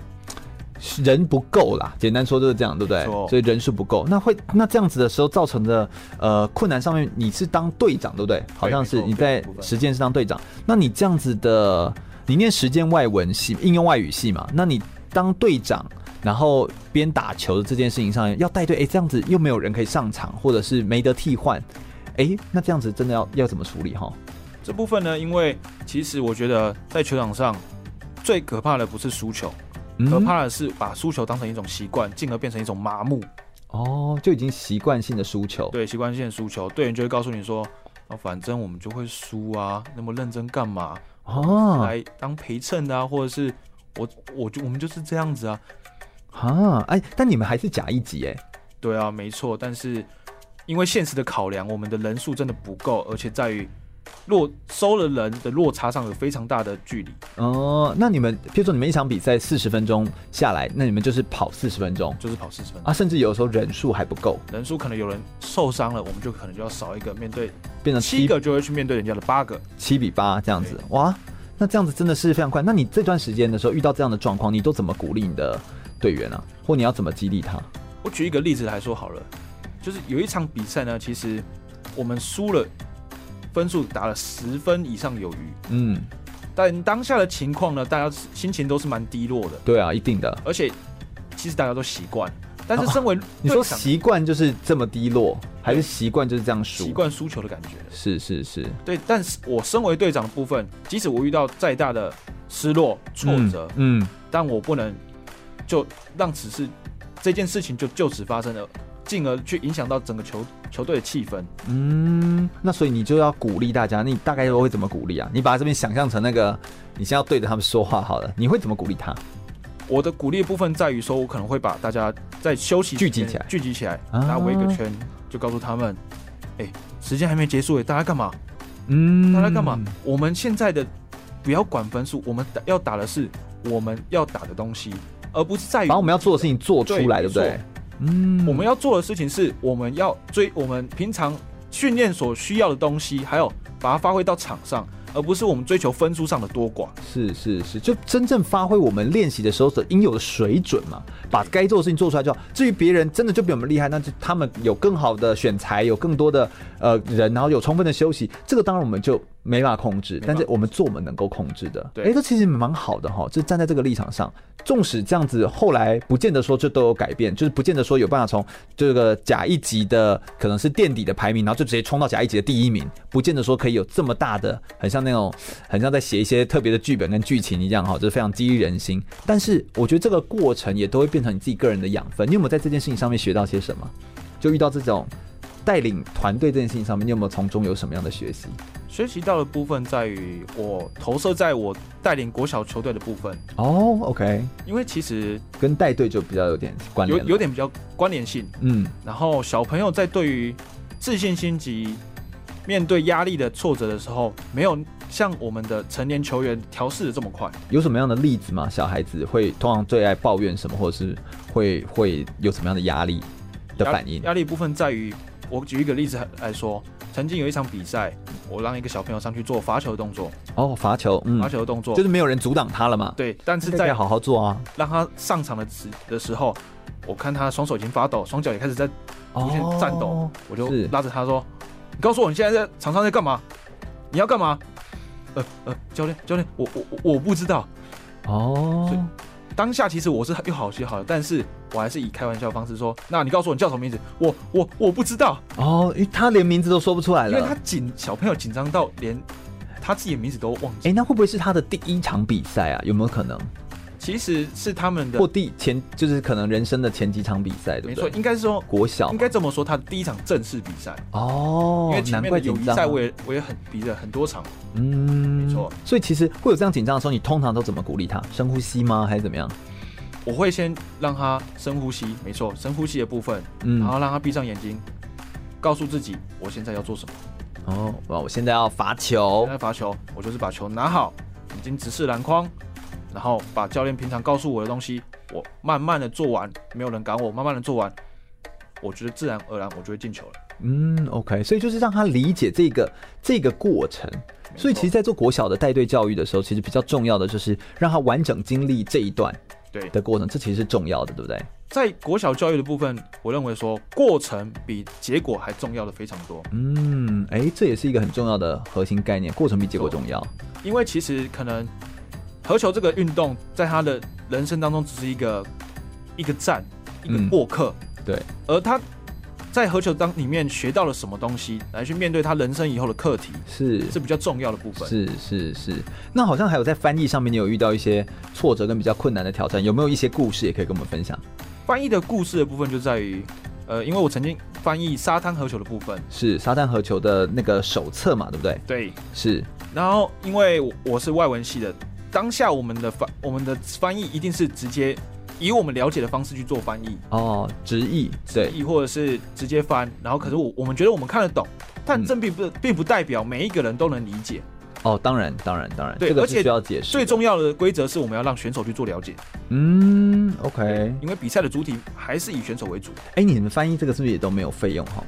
A: 人不够啦，简单说就是这样，对不对？所以人数不够，那会那这样子的时候造成的呃困难上面，你是当队长，对不对？好像是你在实践是当队长，那你这样子的，你念实践外文系、应用外语系嘛？那你当队长，然后边打球的这件事情上要带队，哎，这样子又没有人可以上场，或者是没得替换，哎，那这样子真的要要怎么处理哈？
B: 这部分呢，因为其实我觉得在球场上最可怕的不是输球。可怕的是把输球当成一种习惯，进而变成一种麻木。
A: 哦，就已经习惯性的输球。
B: 对，习惯性的输球，队员就会告诉你说：“啊，反正我们就会输啊，那么认真干嘛？
A: 哦，
B: 来当陪衬的啊，或者是我，我就我们就是这样子啊。”
A: 啊，哎，但你们还是假一级哎。
B: 对啊，没错，但是因为现实的考量，我们的人数真的不够，而且在于。落收了人的落差上有非常大的距离
A: 哦。那你们，譬如说你们一场比赛四十分钟下来，那你们就是跑四十分钟，
B: 就是跑四十分钟
A: 啊，甚至有时候人数还不够，
B: 人数可能有人受伤了，我们就可能就要少一个面对，
A: 变成
B: 七个就会去面对人家的八个，
A: 七比八这样子，哇，那这样子真的是非常快。那你这段时间的时候遇到这样的状况，你都怎么鼓励你的队员啊？或你要怎么激励他？
B: 我举一个例子来说好了，就是有一场比赛呢，其实我们输了。分数打了十分以上有余，
A: 嗯，
B: 但当下的情况呢，大家心情都是蛮低落的。
A: 对啊，一定的。
B: 而且其实大家都习惯，但是身为、啊、
A: 你说习惯就是这么低落，还是习惯就是这样输？习
B: 惯输球的感觉。
A: 是是是，
B: 对。但是我身为队长的部分，即使我遇到再大的失落挫折，
A: 嗯，嗯，
B: 但我不能就让此事这件事情就就此发生了。进而去影响到整个球球队的气氛。
A: 嗯，那所以你就要鼓励大家，你大概都会怎么鼓励啊？你把这边想象成那个，你现在要对着他们说话好了，你会怎么鼓励他？
B: 我的鼓励部分在于说，我可能会把大家在休息
A: 聚集起来，
B: 聚集起来，大家围一个圈，就告诉他们，哎、欸，时间还没结束，哎，大家干嘛？
A: 嗯，
B: 大家干嘛？我们现在的不要管分数，我们要打的是我们要打的东西，而不是在于
A: 把我们要做的事情做出来，对不对？嗯，
B: 我们要做的事情是，我们要追我们平常训练所需要的东西，还有把它发挥到场上。而不是我们追求分数上的多寡，
A: 是是是，就真正发挥我们练习的时候的应有的水准嘛，把该做的事情做出来就好。至于别人真的就比我们厉害，那就他们有更好的选材，有更多的呃人，然后有充分的休息，这个当然我们就没办法控制。但是我们做我们能够控制的，对，哎，这其实蛮好的哈。就站在这个立场上，纵使这样子后来不见得说这都有改变，就是不见得说有办法从这个甲一级的可能是垫底的排名，然后就直接冲到甲一级的第一名，不见得说可以有这么大的很像。那种 很像在写一些特别的剧本跟剧情一样哈，就是非常激励人心。但是我觉得这个过程也都会变成你自己个人的养分。你有没有在这件事情上面学到些什么？就遇到这种带领团队这件事情上面，你有没有从中有什么样的学习？
B: 学习到的部分在于我投射在我带领国小球队的部分。
A: 哦，OK，
B: 因为其实
A: 跟带队就比较有点关联，
B: 有有点比较关联性。
A: 嗯，
B: 然后小朋友在对于自信心及面对压力的挫折的时候，没有像我们的成年球员调试的这么快。
A: 有什么样的例子吗？小孩子会通常最爱抱怨什么，或者是会会有什么样的压力的反应？
B: 压力部分在于，我举一个例子来说。曾经有一场比赛，我让一个小朋友上去做罚球的动作。
A: 哦，罚球，嗯，
B: 罚球的动作
A: 就是没有人阻挡他了嘛？
B: 对，但是在
A: 好好做啊。
B: 让他上场的时的时候，我看他双手已经发抖，双脚也开始在出现颤抖，哦、我就拉着他说：“你告诉我你现在在场上在干嘛？你要干嘛？”呃呃，教练教练，我我我不知道。哦。当下其实我是又好学好了，但是我还是以开玩笑的方式说：“那你告诉我你叫什么名字？”我我我不知道
A: 哦，因为他连名字都说不出来了，
B: 因为他紧小朋友紧张到连他自己的名字都忘记。
A: 哎、欸，那会不会是他的第一场比赛啊？有没有可能？
B: 其实是他们的
A: 或第前就是可能人生的前几场比赛，对不对？
B: 没错，应该是说
A: 国小，
B: 应该这么说，他的第一场正式比赛
A: 哦，
B: 因为前面的友谊赛我也我也很比了很多场，
A: 嗯，没错。所以其实会有这样紧张的时候，你通常都怎么鼓励他？深呼吸吗？还是怎么样？
B: 我会先让他深呼吸，没错，深呼吸的部分，嗯，然后让他闭上眼睛，告诉自己我现在要做什么。
A: 哦，我现在要罚球，
B: 现在罚球，我就是把球拿好，眼睛直视篮筐，然后把教练平常告诉我的东西，我慢慢的做完，没有人赶我，慢慢的做完，我觉得自然而然我就会进球了。
A: 嗯，OK，所以就是让他理解这个这个过程。所以其实，在做国小的带队教育的时候，其实比较重要的就是让他完整经历这一段。对的过程，这其实是重要的，对不对？
B: 在国小教育的部分，我认为说过程比结果还重要的非常多。
A: 嗯，哎、欸，这也是一个很重要的核心概念，过程比结果重要。
B: 因为其实可能合球这个运动，在他的人生当中只是一个一个站，一个过客。
A: 嗯、对，
B: 而他。在合球当里面学到了什么东西，来去面对他人生以后的课题，是是比较重要的部分。
A: 是是是。那好像还有在翻译上面，你有遇到一些挫折跟比较困难的挑战，有没有一些故事也可以跟我们分享？
B: 翻译的故事的部分就在于，呃，因为我曾经翻译沙滩合球的部分，
A: 是沙滩合球的那个手册嘛，对不对？
B: 对，
A: 是。
B: 然后因为我是外文系的，当下我们的翻我们的翻译一定是直接。以我们了解的方式去做翻译
A: 哦，直译对，
B: 直译或者是直接翻，然后可是我我们觉得我们看得懂，但这并不、嗯、并不代表每一个人都能理解。
A: 哦，当然当然当然，
B: 对，
A: 这个是需要解释。
B: 最重要的规则是我们要让选手去做了解。
A: 嗯，OK，
B: 因为比赛的主体还是以选手为主。
A: 哎，你们翻译这个是不是也都没有费用哈？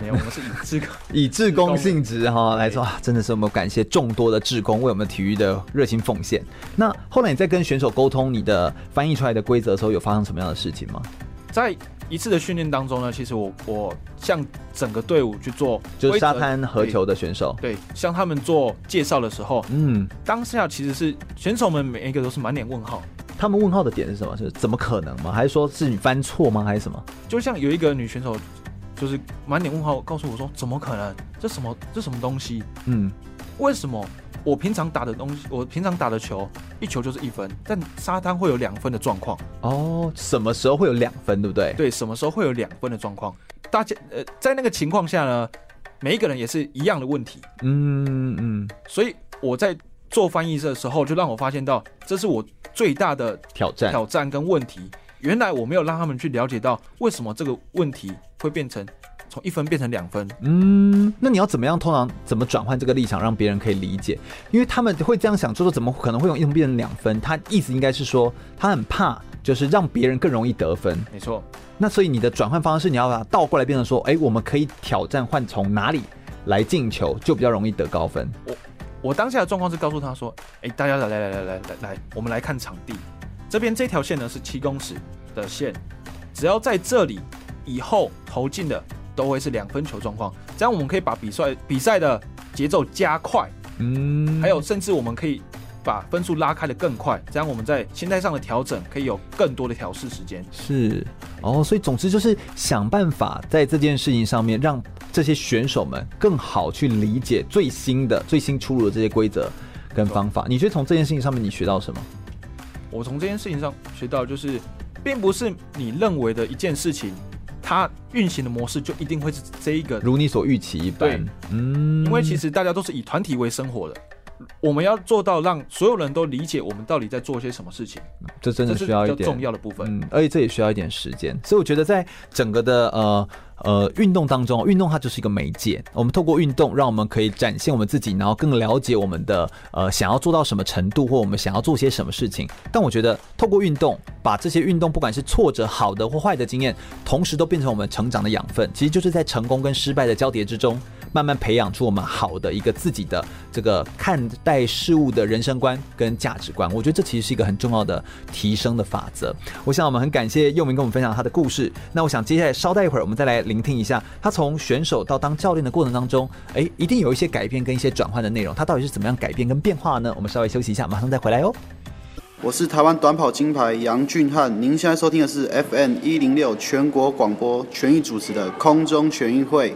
B: 没有，我们是以志工
A: 以志工性质哈来说啊，真的是我们感谢众多的志工为我们体育的热情奉献。那后来你在跟选手沟通你的翻译出来的规则的时候，有发生什么样的事情吗？
B: 在一次的训练当中呢，其实我我向整个队伍去做，
A: 就是沙滩合球的选手，
B: 对，向他们做介绍的时候，嗯，当下其实是选手们每一个都是满脸问号。
A: 他们问号的点是什么？是怎么可能吗？还是说是你翻错吗？还是什么？
B: 就像有一个女选手。就是满脸问号，告诉我说：“怎么可能？这什么？这什么东西？嗯，为什么我平常打的东西，我平常打的球，一球就是一分，但沙滩会有两分的状况？
A: 哦，什么时候会有两分？对不对？
B: 对，什么时候会有两分的状况？大家呃，在那个情况下呢，每一个人也是一样的问题。嗯嗯，所以我在做翻译的时候，就让我发现到，这是我最大的
A: 挑战，
B: 挑战跟问题。”原来我没有让他们去了解到为什么这个问题会变成从一分变成两分。
A: 嗯，那你要怎么样？通常怎么转换这个立场，让别人可以理解？因为他们会这样想，就说怎么可能会用一分变成两分？他意思应该是说他很怕，就是让别人更容易得分。
B: 没错。那
A: 所以你的转换方式，你要把它倒过来，变成说，哎，我们可以挑战换从哪里来进球，就比较容易得高分。
B: 我我当下的状况是告诉他说，哎，大家来来来来来来来，我们来看场地。这边这条线呢是七公尺的线，只要在这里以后投进的都会是两分球状况，这样我们可以把比赛比赛的节奏加快，嗯，还有甚至我们可以把分数拉开的更快，这样我们在心态上的调整可以有更多的调试时间。
A: 是哦，所以总之就是想办法在这件事情上面让这些选手们更好去理解最新的最新出炉的这些规则跟方法。你觉得从这件事情上面你学到什么？
B: 我从这件事情上学到，就是，并不是你认为的一件事情，它运行的模式就一定会是这一个，
A: 如你所预期一般。
B: 对，
A: 嗯，
B: 因为其实大家都是以团体为生活的。我们要做到让所有人都理解我们到底在做些什么事情，
A: 这真的需要一点
B: 重要的部分，
A: 嗯，而且这也需要一点时间。所以我觉得在整个的呃呃运动当中，运动它就是一个媒介。我们透过运动，让我们可以展现我们自己，然后更了解我们的呃想要做到什么程度，或我们想要做些什么事情。但我觉得透过运动，把这些运动不管是挫折、好的或坏的经验，同时都变成我们成长的养分。其实就是在成功跟失败的交叠之中。慢慢培养出我们好的一个自己的这个看待事物的人生观跟价值观，我觉得这其实是一个很重要的提升的法则。我想我们很感谢佑明跟我们分享他的故事。那我想接下来稍待一会儿，我们再来聆听一下他从选手到当教练的过程当中，哎，一定有一些改变跟一些转换的内容。他到底是怎么样改变跟变化呢？我们稍微休息一下，马上再回来哦。
D: 我是台湾短跑金牌杨俊瀚，您现在收听的是 FM 一零六全国广播全域主持的空中全运会。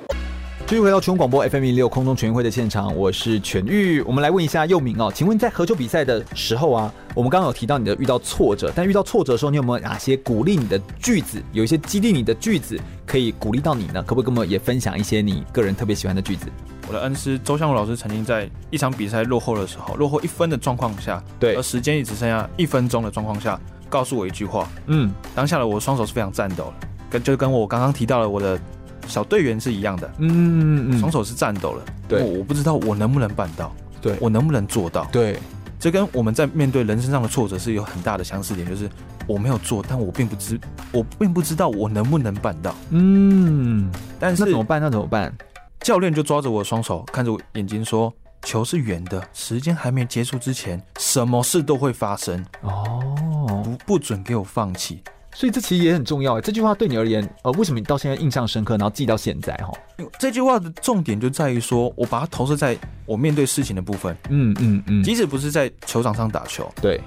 A: 继续回到全国广播 FM 一六空中全运会的现场，我是全玉。我们来问一下佑明哦，请问在合球比赛的时候啊，我们刚刚有提到你的遇到挫折，但遇到挫折的时候，你有没有哪些鼓励你的句子？有一些激励你的句子可以鼓励到你呢？可不可以跟我们也分享一些你个人特别喜欢的句子？
B: 我的恩师周相武老师曾经在一场比赛落后的时候，落后一分的状况下，
A: 对，
B: 而时间也只剩下一分钟的状况下，告诉我一句话，嗯，当下的我双手是非常颤抖的，跟就跟我刚刚提到了我的。小队员是一样的，嗯嗯嗯，双手是颤抖了，对，我不知道我能不能办到，对，我能不能做到，
A: 对，
B: 这跟我们在面对人生上的挫折是有很大的相似点，就是我没有做，但我并不知，我并不知道我能不能办到，嗯，但是
A: 那怎么办？那怎么办？
B: 教练就抓着我的双手，看着我眼睛说：“球是圆的，时间还没结束之前，什么事都会发生。哦，不不准给我放弃。”
A: 所以这其实也很重要。这句话对你而言，呃，为什么你到现在印象深刻，然后记到现在？哈，
B: 这句话的重点就在于说，我把它投射在我面对事情的部分。嗯嗯嗯，即使不是在球场上打球，
A: 对，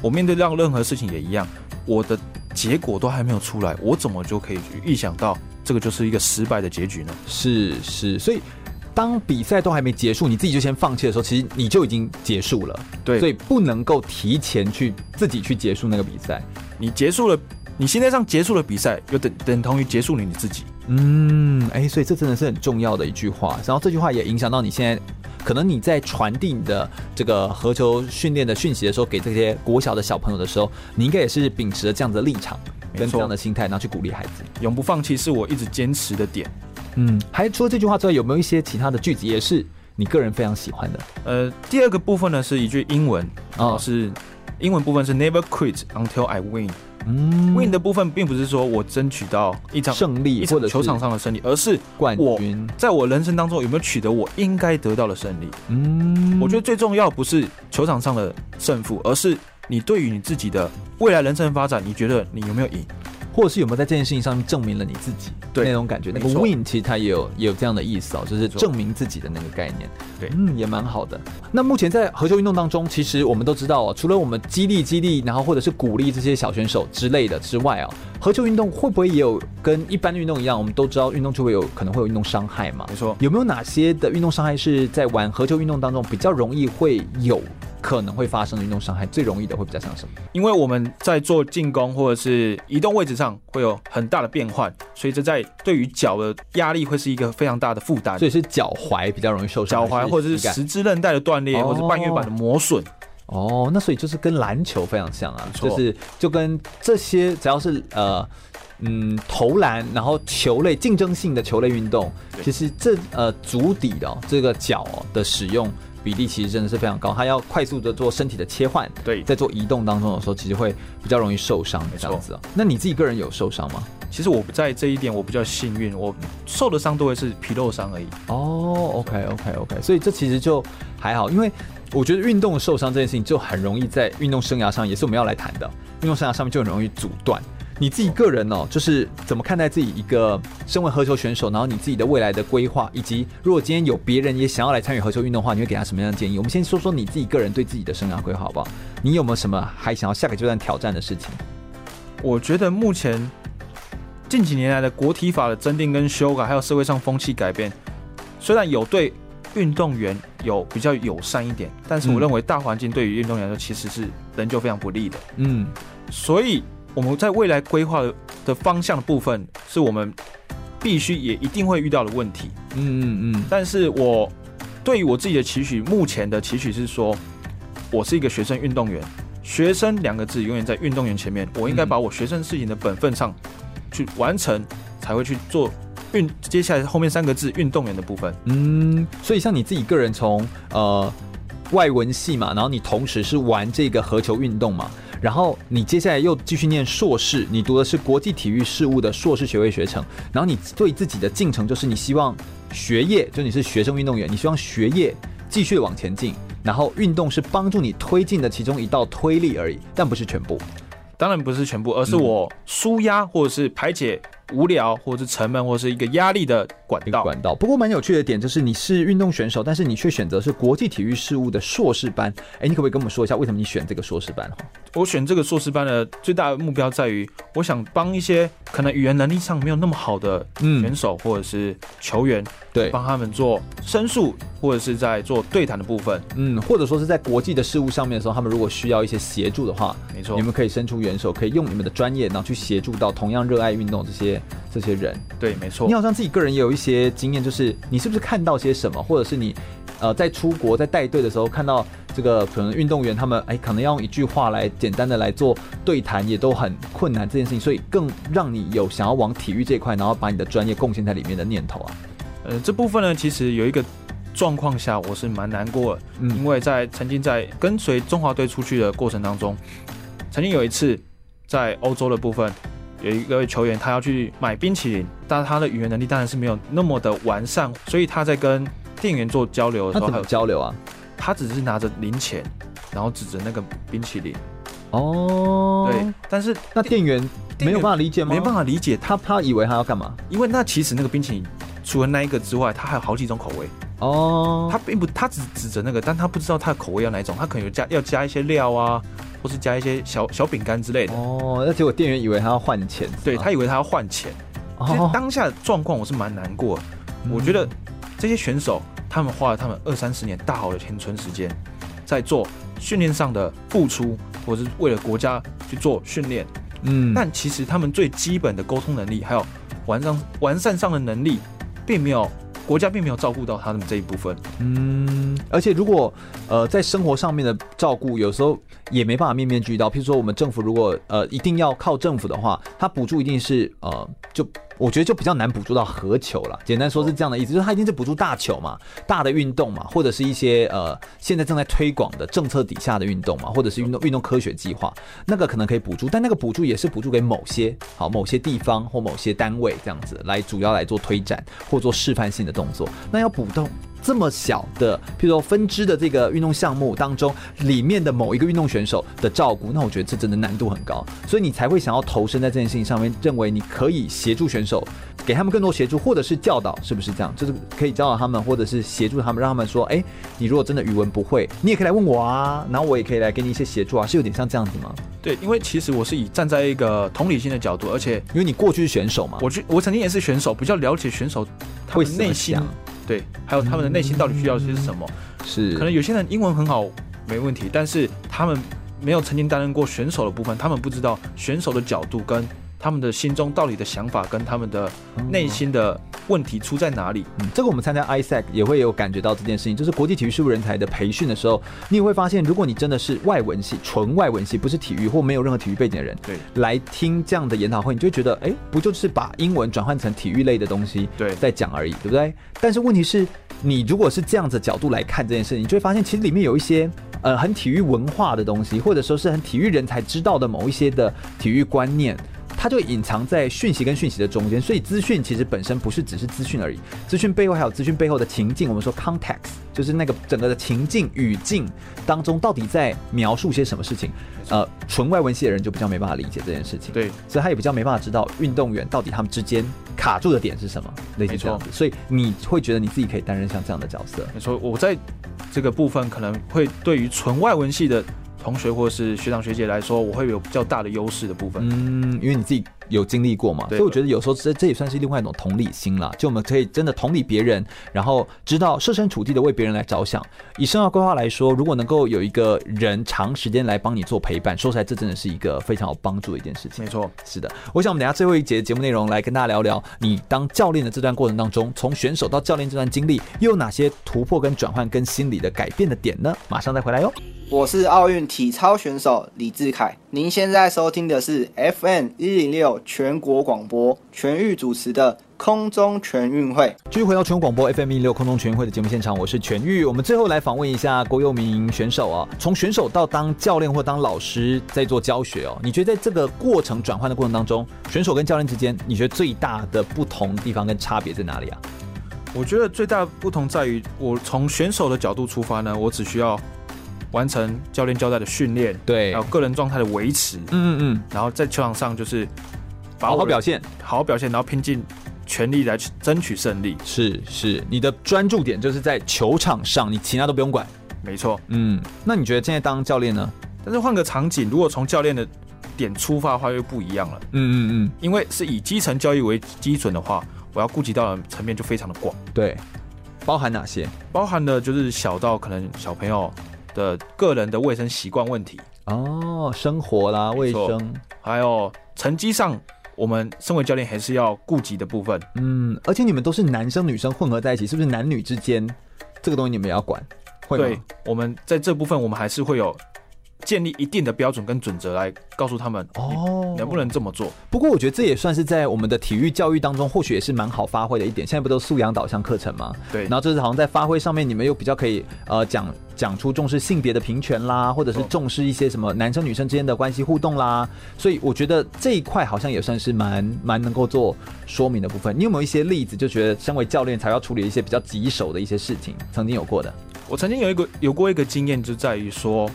B: 我面对到任何事情也一样，我的结果都还没有出来，我怎么就可以预想到这个就是一个失败的结局呢？
A: 是是，所以当比赛都还没结束，你自己就先放弃的时候，其实你就已经结束了。
B: 对，
A: 所以不能够提前去自己去结束那个比赛，
B: 你结束了。你心态上结束了比赛，就等等同于结束了你自己。
A: 嗯，哎、欸，所以这真的是很重要的一句话。然后这句话也影响到你现在，可能你在传递你的这个合球训练的讯息的时候，给这些国小的小朋友的时候，你应该也是秉持着这样子的立场跟这样的心态，然后去鼓励孩子。
B: 永不放弃是我一直坚持的点。
A: 嗯，还除了这句话之外，有没有一些其他的句子也是你个人非常喜欢的？
B: 呃，第二个部分呢是一句英文，哦，是英文部分是 Never quit until I win。嗯，win 的部分并不是说我争取到一场
A: 胜利，
B: 或者球场上的胜利，而是
A: 冠军。
B: 在我人生当中有没有取得我应该得到的胜利？嗯，我觉得最重要不是球场上的胜负，而是你对于你自己的未来人生发展，你觉得你有没有赢？
A: 或者是有没有在这件事情上面证明了你自己？对，那种感觉，那个 win 其实它也有也有这样的意思哦，就是证明自己的那个概念。
B: 对，
A: 嗯，也蛮好的。那目前在合球运动当中，其实我们都知道哦，除了我们激励激励，然后或者是鼓励这些小选手之类的之外啊，合球运动会不会也有跟一般的运动一样？我们都知道运动就会有可能会有运动伤害嘛？
B: 没错。
A: 有没有哪些的运动伤害是在玩合球运动当中比较容易会有？可能会发生的运动伤害，最容易的会比较像什么？
B: 因为我们在做进攻或者是移动位置上会有很大的变换，所以这在对于脚的压力会是一个非常大的负担。
A: 所以是脚踝比较容易受伤，
B: 脚踝或者是十字韧带的断裂，或者是半月板的磨损。
A: 哦，那所以就是跟篮球非常像啊，就是就跟这些只要是呃嗯投篮，然后球类竞争性的球类运动，其实这呃足底的、哦、这个脚的使用。比例其实真的是非常高，他要快速的做身体的切换。
B: 对，
A: 在做移动当中的时候，其实会比较容易受伤。这样子。那你自己个人有受伤吗？
B: 其实我在这一点我比较幸运，我受的伤都会是皮肉伤而已。
A: 哦，OK，OK，OK，所以这其实就还好，因为我觉得运动受伤这件事情就很容易在运动生涯上，也是我们要来谈的。运动生涯上面就很容易阻断。你自己个人哦，就是怎么看待自己一个身为合球选手，然后你自己的未来的规划，以及如果今天有别人也想要来参与合球运动的话，你会给他什么样的建议？我们先说说你自己个人对自己的生涯规划好不好？你有没有什么还想要下个阶段挑战的事情？
B: 我觉得目前近几年来的国体法的增订跟修改，还有社会上风气改变，虽然有对运动员有比较友善一点，但是我认为大环境对于运动员来说其实是仍旧非常不利的。嗯，所以。我们在未来规划的的方向的部分，是我们必须也一定会遇到的问题。
A: 嗯嗯嗯。
B: 但是我对于我自己的期许，目前的期许是说，我是一个学生运动员，学生两个字永远在运动员前面，我应该把我学生事情的本分上去完成，才会去做。运接下来后面三个字运动员的部分，
A: 嗯，所以像你自己个人从呃外文系嘛，然后你同时是玩这个合球运动嘛，然后你接下来又继续念硕士，你读的是国际体育事务的硕士学位学程，然后你对自己的进程就是你希望学业，就你是学生运动员，你希望学业继续往前进，然后运动是帮助你推进的其中一道推力而已，但不是全部。
B: 当然不是全部，而是我舒压或者是排解。无聊，或者是沉闷，或者是一个压力的管道。
A: 管道。不过蛮有趣的点就是，你是运动选手，但是你却选择是国际体育事务的硕士班。哎，你可不可以跟我们说一下，为什么你选这个硕士班？
B: 我选这个硕士班的最大的目标在于，我想帮一些可能语言能力上没有那么好的选手或者是球员，对，帮他们做申诉，或者是在做对谈的部分。
A: 嗯，或者说是在国际的事务上面的时候，他们如果需要一些协助的话，
B: 没错，
A: 你们可以伸出援手，可以用你们的专业，然后去协助到同样热爱运动这些。这些人
B: 对，没错。
A: 你好像自己个人也有一些经验，就是你是不是看到些什么，或者是你呃在出国在带队的时候看到这个可能运动员他们哎可能要用一句话来简单的来做对谈，也都很困难这件事情，所以更让你有想要往体育这一块，然后把你的专业贡献在里面的念头啊。
B: 呃，这部分呢，其实有一个状况下我是蛮难过的，因为在曾经在跟随中华队出去的过程当中，曾经有一次在欧洲的部分。有一个球员，他要去买冰淇淋，但是他的语言能力当然是没有那么的完善，所以他在跟店员做交流的时候，
A: 他怎么交流啊？
B: 他只是拿着零钱，然后指着那个冰淇淋。
A: 哦，
B: 对，但是
A: 那店员没有办法理解吗？
B: 没办法理解，
A: 他他以为他要干嘛？
B: 因为那其实那个冰淇淋除了那一个之外，他还有好几种口味。
A: 哦，
B: 他并不，他只指着那个，但他不知道他的口味要哪一种，他可能有加要加一些料啊。或是加一些小小饼干之类的
A: 哦，那结果店员以为他要换钱，
B: 对，他以为他要换钱。其实当下的状况我是蛮难过的。我觉得这些选手他们花了他们二三十年大好的青春时间，在做训练上的付出，或是为了国家去做训练。嗯，但其实他们最基本的沟通能力，还有完善完善上的能力，并没有。国家并没有照顾到他们这一部分，
A: 嗯，而且如果呃在生活上面的照顾，有时候也没办法面面俱到。譬如说，我们政府如果呃一定要靠政府的话，他补助一定是呃就。我觉得就比较难捕捉到合球了。简单说是这样的意思，就是它一定是捕捉大球嘛，大的运动嘛，或者是一些呃现在正在推广的政策底下的运动嘛，或者是运动运动科学计划，那个可能可以补助，但那个补助也是补助给某些好某些地方或某些单位这样子来主要来做推展或做示范性的动作。那要补动这么小的，譬如说分支的这个运动项目当中里面的某一个运动选手的照顾，那我觉得这真的难度很高，所以你才会想要投身在这件事情上面，认为你可以协助选手。给他们更多协助，或者是教导，是不是这样？就是可以教导他们，或者是协助他们，让他们说：“哎，你如果真的语文不会，你也可以来问我啊，然后我也可以来给你一些协助啊。”是有点像这样子吗？
B: 对，因为其实我是以站在一个同理心的角度，而且
A: 因为你过去是选手嘛，
B: 我去，我曾经也是选手，比较了解选手他们内心，对，还有他们的内心到底需要些什么。是，可能有些人英文很好，没问题，但是他们没有曾经担任过选手的部分，他们不知道选手的角度跟。他们的心中到底的想法跟他们的内心的问题出在哪里？
A: 嗯，这个我们参加 ISAC 也会有感觉到这件事情，就是国际体育事务人才的培训的时候，你也会发现，如果你真的是外文系，纯外文系，不是体育或没有任何体育背景的人，对，来听这样的研讨会，你就会觉得，哎，不就是把英文转换成体育类的东西，对，在讲而已，对不对？但是问题是，你如果是这样子的角度来看这件事情，你就会发现，其实里面有一些呃很体育文化的东西，或者说是很体育人才知道的某一些的体育观念。它就隐藏在讯息跟讯息的中间，所以资讯其实本身不是只是资讯而已，资讯背后还有资讯背后的情境。我们说 context 就是那个整个的情境语境当中到底在描述些什么事情。呃，纯外文系的人就比较没办法理解这件事情，
B: 对，
A: 所以他也比较没办法知道运动员到底他们之间卡住的点是什么，类似这样子。所以你会觉得你自己可以担任像这样的角色？
B: 没错，我在这个部分可能会对于纯外文系的。同学或是学长学姐来说，我会有比较大的优势的部分。
A: 嗯，因为你自己有经历过嘛，所以我觉得有时候这这也算是另外一种同理心了。就我们可以真的同理别人，然后知道设身处地的为别人来着想。以生涯规划来说，如果能够有一个人长时间来帮你做陪伴，说出来，这真的是一个非常有帮助的一件事情。
B: 没错，
A: 是的。我想我们等下最后一节节目内容来跟大家聊聊，你当教练的这段过程当中，从选手到教练这段经历，又有哪些突破跟转换跟心理的改变的点呢？马上再回来哟。
E: 我是奥运体操选手李志凯，您现在收听的是 FM 一零六全国广播全域主持的空中全运会。
A: 继续回到全国广播 FM 一零六空中全运会的节目现场，我是全域。我们最后来访问一下郭佑明选手啊，从选手到当教练或当老师在做教学哦，你觉得在这个过程转换的过程当中，选手跟教练之间，你觉得最大的不同地方跟差别在哪里啊？
B: 我觉得最大的不同在于，我从选手的角度出发呢，我只需要。完成教练交代的训练，
A: 对，
B: 还有个人状态的维持，嗯嗯嗯，然后在球场上就是
A: 好好表现，
B: 好好表现，然后拼尽全力来争取胜利。
A: 是是，你的专注点就是在球场上，你其他都不用管。
B: 没错，
A: 嗯，那你觉得现在当教练呢？
B: 但是换个场景，如果从教练的点出发的话，又不一样了。嗯嗯嗯，因为是以基层教育为基准的话，我要顾及到的层面就非常的广。
A: 对，包含哪些？
B: 包含的就是小到可能小朋友。的个人的卫生习惯问题
A: 哦，生活啦，卫生，
B: 还有成绩上，我们身为教练还是要顾及的部分。
A: 嗯，而且你们都是男生女生混合在一起，是不是男女之间这个东西你们也要管？会吗？
B: 对，我们在这部分我们还是会有。建立一定的标准跟准则来告诉他们哦，能不能这么做？
A: 不过我觉得这也算是在我们的体育教育当中，或许也是蛮好发挥的一点。现在不都素养导向课程吗？
B: 对。
A: 然后这是好像在发挥上面，你们又比较可以呃讲讲出重视性别的平权啦，或者是重视一些什么男生女生之间的关系互动啦。所以我觉得这一块好像也算是蛮蛮能够做说明的部分。你有没有一些例子，就觉得身为教练才要处理一些比较棘手的一些事情，曾经有过的？
B: 我曾经有一个有过一个经验，就在于说。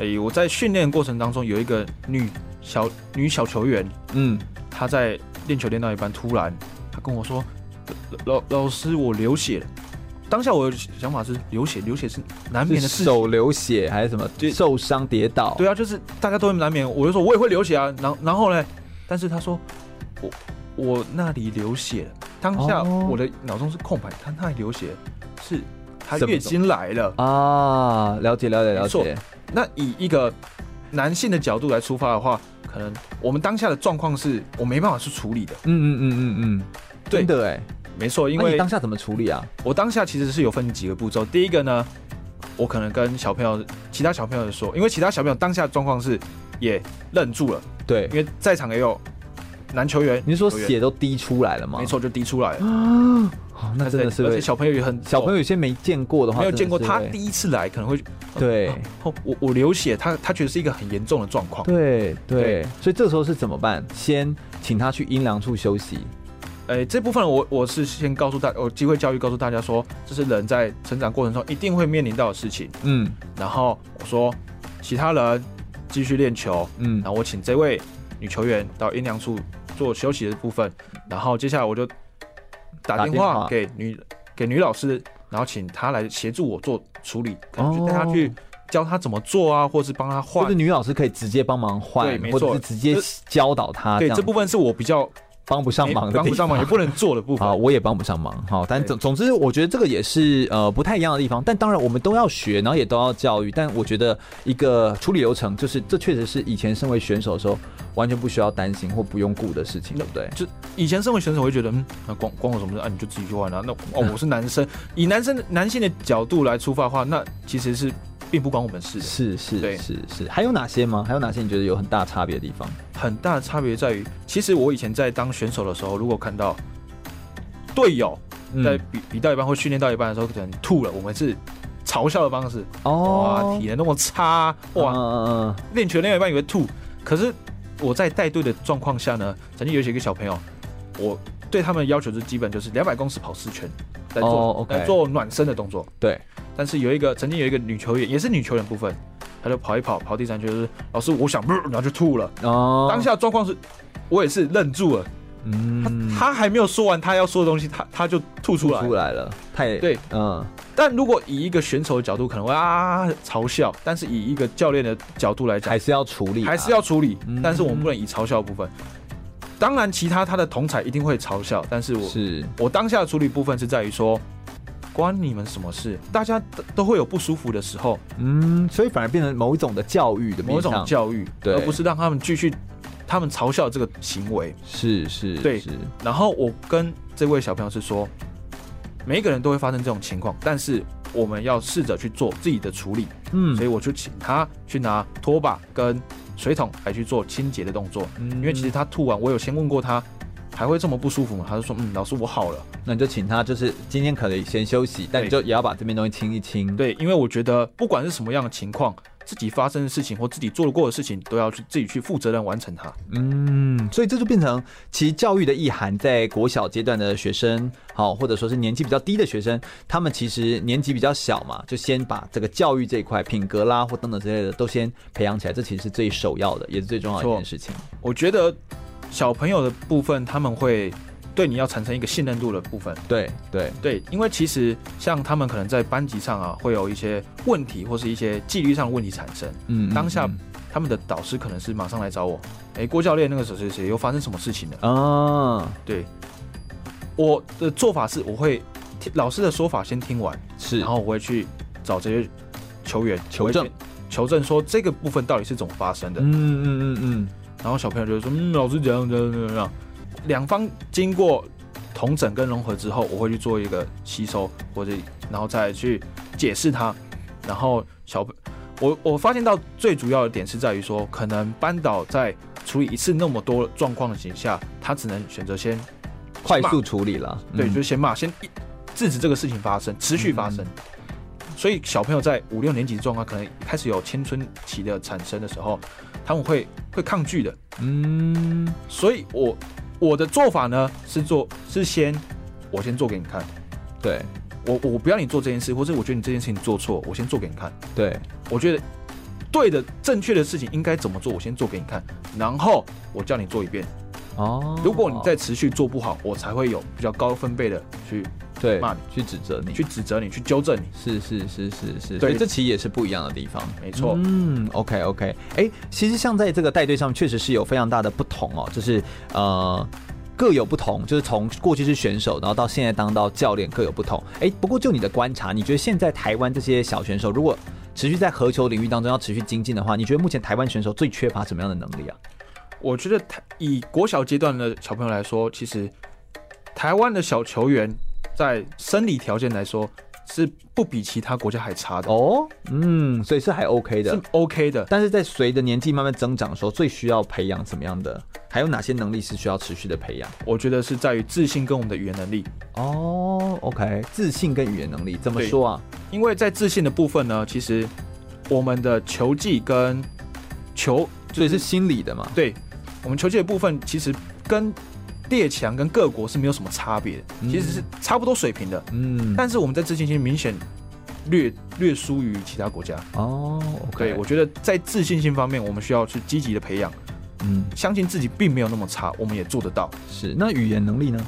B: 哎、欸，我在训练过程当中有一个女小女小球员，嗯，她在练球练到一半，突然她跟我说：“老老师，我流血了。”当下我的想法是流血，流血是难免的事，
A: 手流血还是什么？受伤跌倒？
B: 对啊，就是大家都会难免。我就说我也会流血啊。然后然后呢？但是他说我我那里流血了。当下我的脑中是空白，他那里流血是他月经来了
A: 啊。了解了解了解。
B: 那以一个男性的角度来出发的话，可能我们当下的状况是我没办法去处理的。嗯嗯嗯嗯嗯，
A: 对的哎，
B: 没错。因为
A: 当下怎么处理啊？
B: 我当下其实是有分几个步骤。第一个呢，我可能跟小朋友、其他小朋友说，因为其他小朋友当下的状况是也愣住了。
A: 对，
B: 因为在场也有男球员。
A: 你是说血都滴出来了吗？
B: 没错，就滴出来了。
A: 哦，那真的是，
B: 而且小朋友也很
A: 小朋友有些没见过的话，
B: 没有见过，他第一次来可能会
A: 对，
B: 哦，我我流血，他他觉得是一个很严重的状况，
A: 对对，所以这时候是怎么办？先请他去阴凉处休息。
B: 哎，这部分我我是先告诉大，我机会教育告诉大家说，这是人在成长过程中一定会面临到的事情。嗯，然后我说其他人继续练球，嗯，然后我请这位女球员到阴凉处做休息的部分，然后接下来我就。打电话给女给女老师，然后请她来协助我做处理，可能去带她去教她怎么做啊，或是帮她换。
A: 或者女老师可以直接帮忙换，对，没错，或者是直接教导她。
B: 对，这部分是我比较。
A: 帮不上忙的，
B: 帮不上忙也不能做的部 分
A: 啊，我也帮不上忙。好，但总总之，我觉得这个也是呃不太一样的地方。但当然，我们都要学，然后也都要教育。但我觉得一个处理流程，就是这确实是以前身为选手的时候完全不需要担心或不用顾的事情，对不对？
B: 就以前身为选手，我会觉得嗯，那关关我什么事啊？你就自己去玩啊。那哦，我是男生，以男生男性的角度来出发的话，那其实是。并不关我们事的，
A: 是是，对，是是。还有哪些吗？还有哪些你觉得有很大差别的地方？
B: 很大的差别在于，其实我以前在当选手的时候，如果看到队友在比比到一半或训练到一半的时候可能吐了，我们是嘲笑的方式。哦，哇，体能那么差，哇，练球练到一半以为吐。可是我在带队的状况下呢，曾经有几个小朋友，我对他们的要求是基本就是两百公尺跑四圈，在做在做暖身的动作。
A: 对。
B: 但是有一个曾经有一个女球员，也是女球员部分，她就跑一跑，跑第三圈就是老师，我想，然后就吐了。哦，当下状况是，我也是愣住了，嗯，他他还没有说完他要说的东西，他他就吐出来。
A: 出来了，太
B: 对，嗯。但如果以一个选手的角度，可能会啊嘲笑，但是以一个教练的角度来讲，
A: 还是要处理，
B: 还是要处理。但是我们不能以嘲笑的部分。当然，其他他的同才一定会嘲笑，但是我是。我当下的处理部分是在于说，关你们什么事？大家都会有不舒服的时候，
A: 嗯，所以反而变成某一种的教育的
B: 某一种教育，对，而不是让他们继续他们嘲笑这个行为，
A: 是是，
B: 对。然后我跟这位小朋友是说，每一个人都会发生这种情况，但是我们要试着去做自己的处理，嗯，所以我就请他去拿拖把跟。水桶来去做清洁的动作，嗯，因为其实他吐完，我有先问过他，还会这么不舒服吗？他就说，嗯，老师我好了。
A: 那你就请他，就是今天可能先休息，但你就也要把这边东西清一清。
B: 对，因为我觉得不管是什么样的情况。自己发生的事情或自己做过的事情，都要去自己去负责任完成它。
A: 嗯，所以这就变成其实教育的意涵，在国小阶段的学生，好，或者说是年纪比较低的学生，他们其实年纪比较小嘛，就先把这个教育这一块品格啦或等等之类的都先培养起来，这其实是最首要的，也是最重要的一件事情。
B: 我觉得小朋友的部分，他们会。对你要产生一个信任度的部分，
A: 对对
B: 对，因为其实像他们可能在班级上啊，会有一些问题或是一些纪律上的问题产生。嗯，当下他们的导师可能是马上来找我，哎，郭教练，那个谁谁谁又发生什么事情了？啊，对，我的做法是，我会老师的说法先听完，
A: 是，
B: 然后我会去找这些球员
A: 求证，
B: 求证说这个部分到底是怎么发生的。
A: 嗯嗯嗯嗯，然
B: 后小朋友就说，嗯，老师怎样怎样怎样。两方经过同整跟融合之后，我会去做一个吸收，或者然后再去解释它。然后小我我发现到最主要的点是在于说，可能班导在处理一次那么多状况的情况下，他只能选择先
A: 快速处理了。
B: 对，就先骂，先制止这个事情发生，持续发生。所以小朋友在五六年级的状况，可能开始有青春期的产生的时候，他们会会抗拒的。嗯，所以我。我的做法呢是做是先我先做给你看，
A: 对。
B: 我我不要你做这件事，或者我觉得你这件事情做错，我先做给你看。
A: 对，
B: 我觉得对的正确的事情应该怎么做，我先做给你看，然后我叫你做一遍。哦，如果你再持续做不好，我才会有比较高分贝的去
A: 对
B: 骂你，
A: 去指责你，
B: 去指责你，去纠正你。
A: 是是是是是，对，这其实也是不一样的地方。
B: 没错。
A: 嗯，OK OK，哎、欸，其实像在这个带队上，确实是有非常大的不同哦，就是呃各有不同，就是从过去是选手，然后到现在当到教练各有不同。哎、欸，不过就你的观察，你觉得现在台湾这些小选手，如果持续在合球领域当中要持续精进的话，你觉得目前台湾选手最缺乏什么样的能力啊？
B: 我觉得以国小阶段的小朋友来说，其实台湾的小球员在生理条件来说是不比其他国家还差的
A: 哦。嗯，所以是还 OK 的，
B: 是 OK 的。
A: 但是在随着年纪慢慢增长的时候，最需要培养什么样的？还有哪些能力是需要持续的培养？
B: 我觉得是在于自信跟我们的语言能力。
A: 哦，OK，自信跟语言能力怎么说啊？
B: 因为在自信的部分呢，其实我们的球技跟球，
A: 所以是心理的嘛？
B: 对。我们球技的部分其实跟列强跟各国是没有什么差别的，其实是差不多水平的。嗯，但是我们在自信心明显略略输于其他国家。
A: 哦，okay，
B: 对，我觉得在自信心方面，我们需要去积极的培养。嗯，相信自己并没有那么差，我们也做得到。
A: 是，那语言能力呢？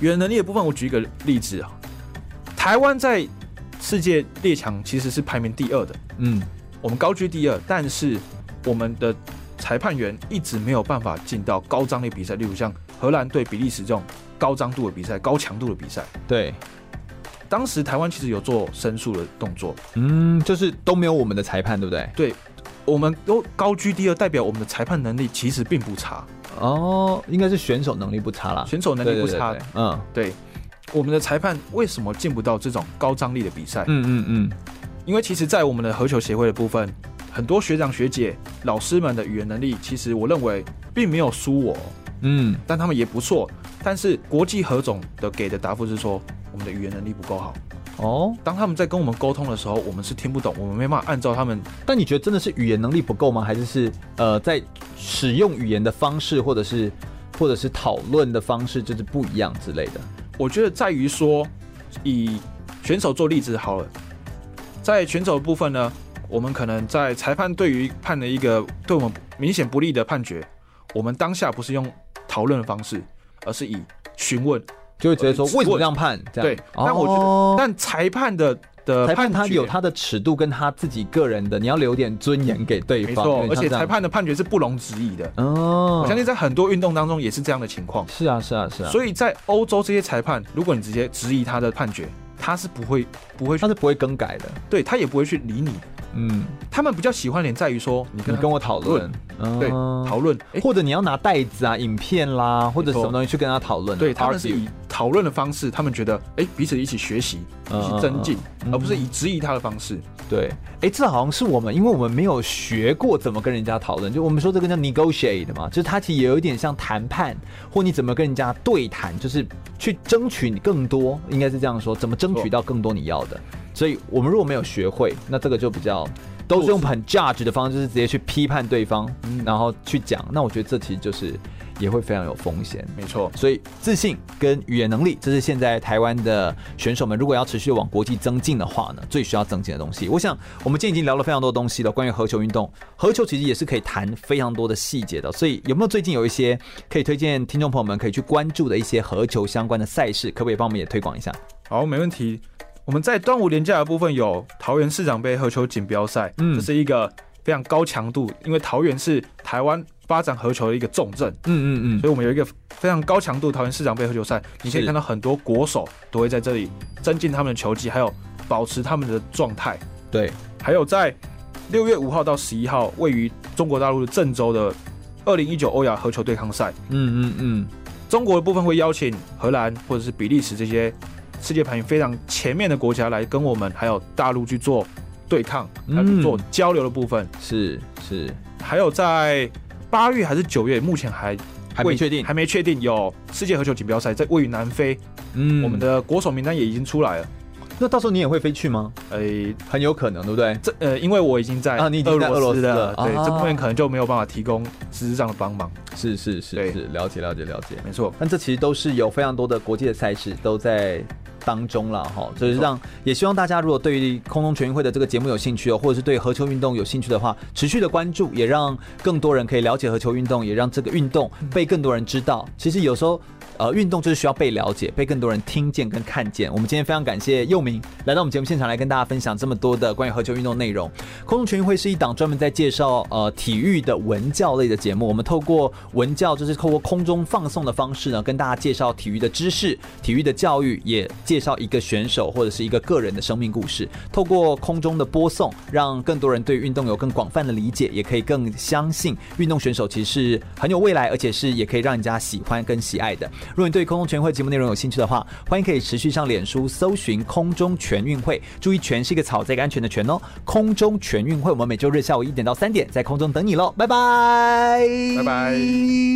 B: 语言能力的部分，我举一个例子啊，台湾在世界列强其实是排名第二的。嗯，我们高居第二，但是我们的。裁判员一直没有办法进到高张力比赛，例如像荷兰对比利时这种高张度的比赛、高强度的比赛。
A: 对，
B: 当时台湾其实有做申诉的动作，
A: 嗯，就是都没有我们的裁判，对不对？
B: 对，我们都高居第二，代表我们的裁判能力其实并不差。
A: 哦，应该是选手能力不差啦，
B: 选手能力不差。对对对对，嗯，对，我们的裁判为什么进不到这种高张力的比赛？嗯嗯嗯，因为其实，在我们的合球协会的部分。很多学长学姐、老师们的语言能力，其实我认为并没有输我，嗯，但他们也不错。但是国际合总的给的答复是说，我们的语言能力不够好。哦，当他们在跟我们沟通的时候，我们是听不懂，我们没办法按照他们。
A: 但你觉得真的是语言能力不够吗？还是是呃，在使用语言的方式，或者是或者是讨论的方式，就是不一样之类的？
B: 我觉得在于说，以选手做例子好了，在选手的部分呢。我们可能在裁判对于判了一个对我们明显不利的判决，我们当下不是用讨论的方式，而是以询问，
A: 就会直接说为什么这样判？这样
B: 对，但我觉得，
A: 哦、
B: 但裁判的的
A: 裁判他有他的尺度跟他自己个人的，你要留点尊严给对方。
B: 没错，而且裁判的判决是不容置疑的。
A: 哦，
B: 我相信在很多运动当中也是这样的情况。
A: 是啊，是啊，是啊。
B: 所以在欧洲这些裁判，如果你直接质疑他的判决，他是不会不会，
A: 他是不会更改的。
B: 对他也不会去理你。
A: 嗯，
B: 他们比较喜欢点在于说，你跟
A: 你跟我讨论，
B: 对，
A: 嗯
B: 讨论，欸
A: 或者你要拿袋子啊、影片啦，或者什么东西去跟他讨论。
B: 对，他们是以讨论的方式，他们觉得，哎，彼此一起学习，一起增进，
A: 嗯
B: 而不是以质疑他的方式。
A: 对，哎，这好像是我们，因为我们没有学过怎么跟人家讨论，就我们说这个叫 negotiate 嘛，就是它其实也有一点像谈判，或你怎么跟人家对谈，就是去争取你更多，应该是这样说，怎么争取到更多你要的。所以我们如果没有学会，那这个就比较都是用很 judge 的方式，就是直接去批判对方，然后去讲。那我觉得这其实就是也会非常有风险。
B: 没错，
A: 所以自信跟语言能力，这是现在台湾的选手们如果要持续往国际增进的话呢，最需要增进的东西。我想我们今天已经聊了非常多东西了，关于合球运动，合球其实也是可以谈非常多的细节的。所以有没有最近有一些可以推荐听众朋友们可以去关注的一些合球相关的赛事，可不可以帮我们也推广一下？
B: 好，没问题。我们在端午连假的部分有桃园市长杯合球锦标赛，嗯，这是一个非常高强度，因为桃园是台湾发展合球的一个重镇，嗯嗯嗯，所以我们有一个非常高强度桃园市长杯合球赛，你可以看到很多国手都会在这里增进他们的球技，还有保持他们的状态。
A: 对，
B: 还有在六月五号到十一号，位于中国大陆的郑州的二零一九欧亚合球对抗赛，嗯嗯嗯，中国的部分会邀请荷兰或者是比利时这些。世界排名非常前面的国家来跟我们还有大陆去做对抗，来做交流的部分，
A: 是是。
B: 还有在八月还是九月，目前还
A: 还没确定，
B: 还没确定有世界合球锦标赛在位于南非，嗯，我们的国手名单也已经出来了。
A: 那到时候你也会飞去吗？
B: 诶、欸，
A: 很有可能，对不对？
B: 这呃，因为我已经在
A: 啊，你已经在俄罗斯了，
B: 对，啊、这部分可能就没有办法提供实质上的帮忙。
A: 是是是是，了解了解了解，
B: 没错。
A: 但这其实都是有非常多的国际的赛事都在当中了哈，就是让也希望大家如果对于空中全运会的这个节目有兴趣哦，或者是对合球运动有兴趣的话，持续的关注，也让更多人可以了解合球运动，也让这个运动被更多人知道。其实有时候。呃，运动就是需要被了解，被更多人听见跟看见。我们今天非常感谢佑铭来到我们节目现场来跟大家分享这么多的关于合球运动内容。空中全运会是一档专门在介绍呃体育的文教类的节目。我们透过文教，就是透过空中放送的方式呢，跟大家介绍体育的知识、体育的教育，也介绍一个选手或者是一个个人的生命故事。透过空中的播送，让更多人对运动有更广泛的理解，也可以更相信运动选手其实是很有未来，而且是也可以让人家喜欢跟喜爱的。如果你对空中全运会节目内容有兴趣的话，欢迎可以持续上脸书搜寻“空中全运会”，注意“全”是一个草在一个安全的“全”哦。空中全运会，我们每周日下午一点到三点在空中等你喽，拜拜，
B: 拜拜。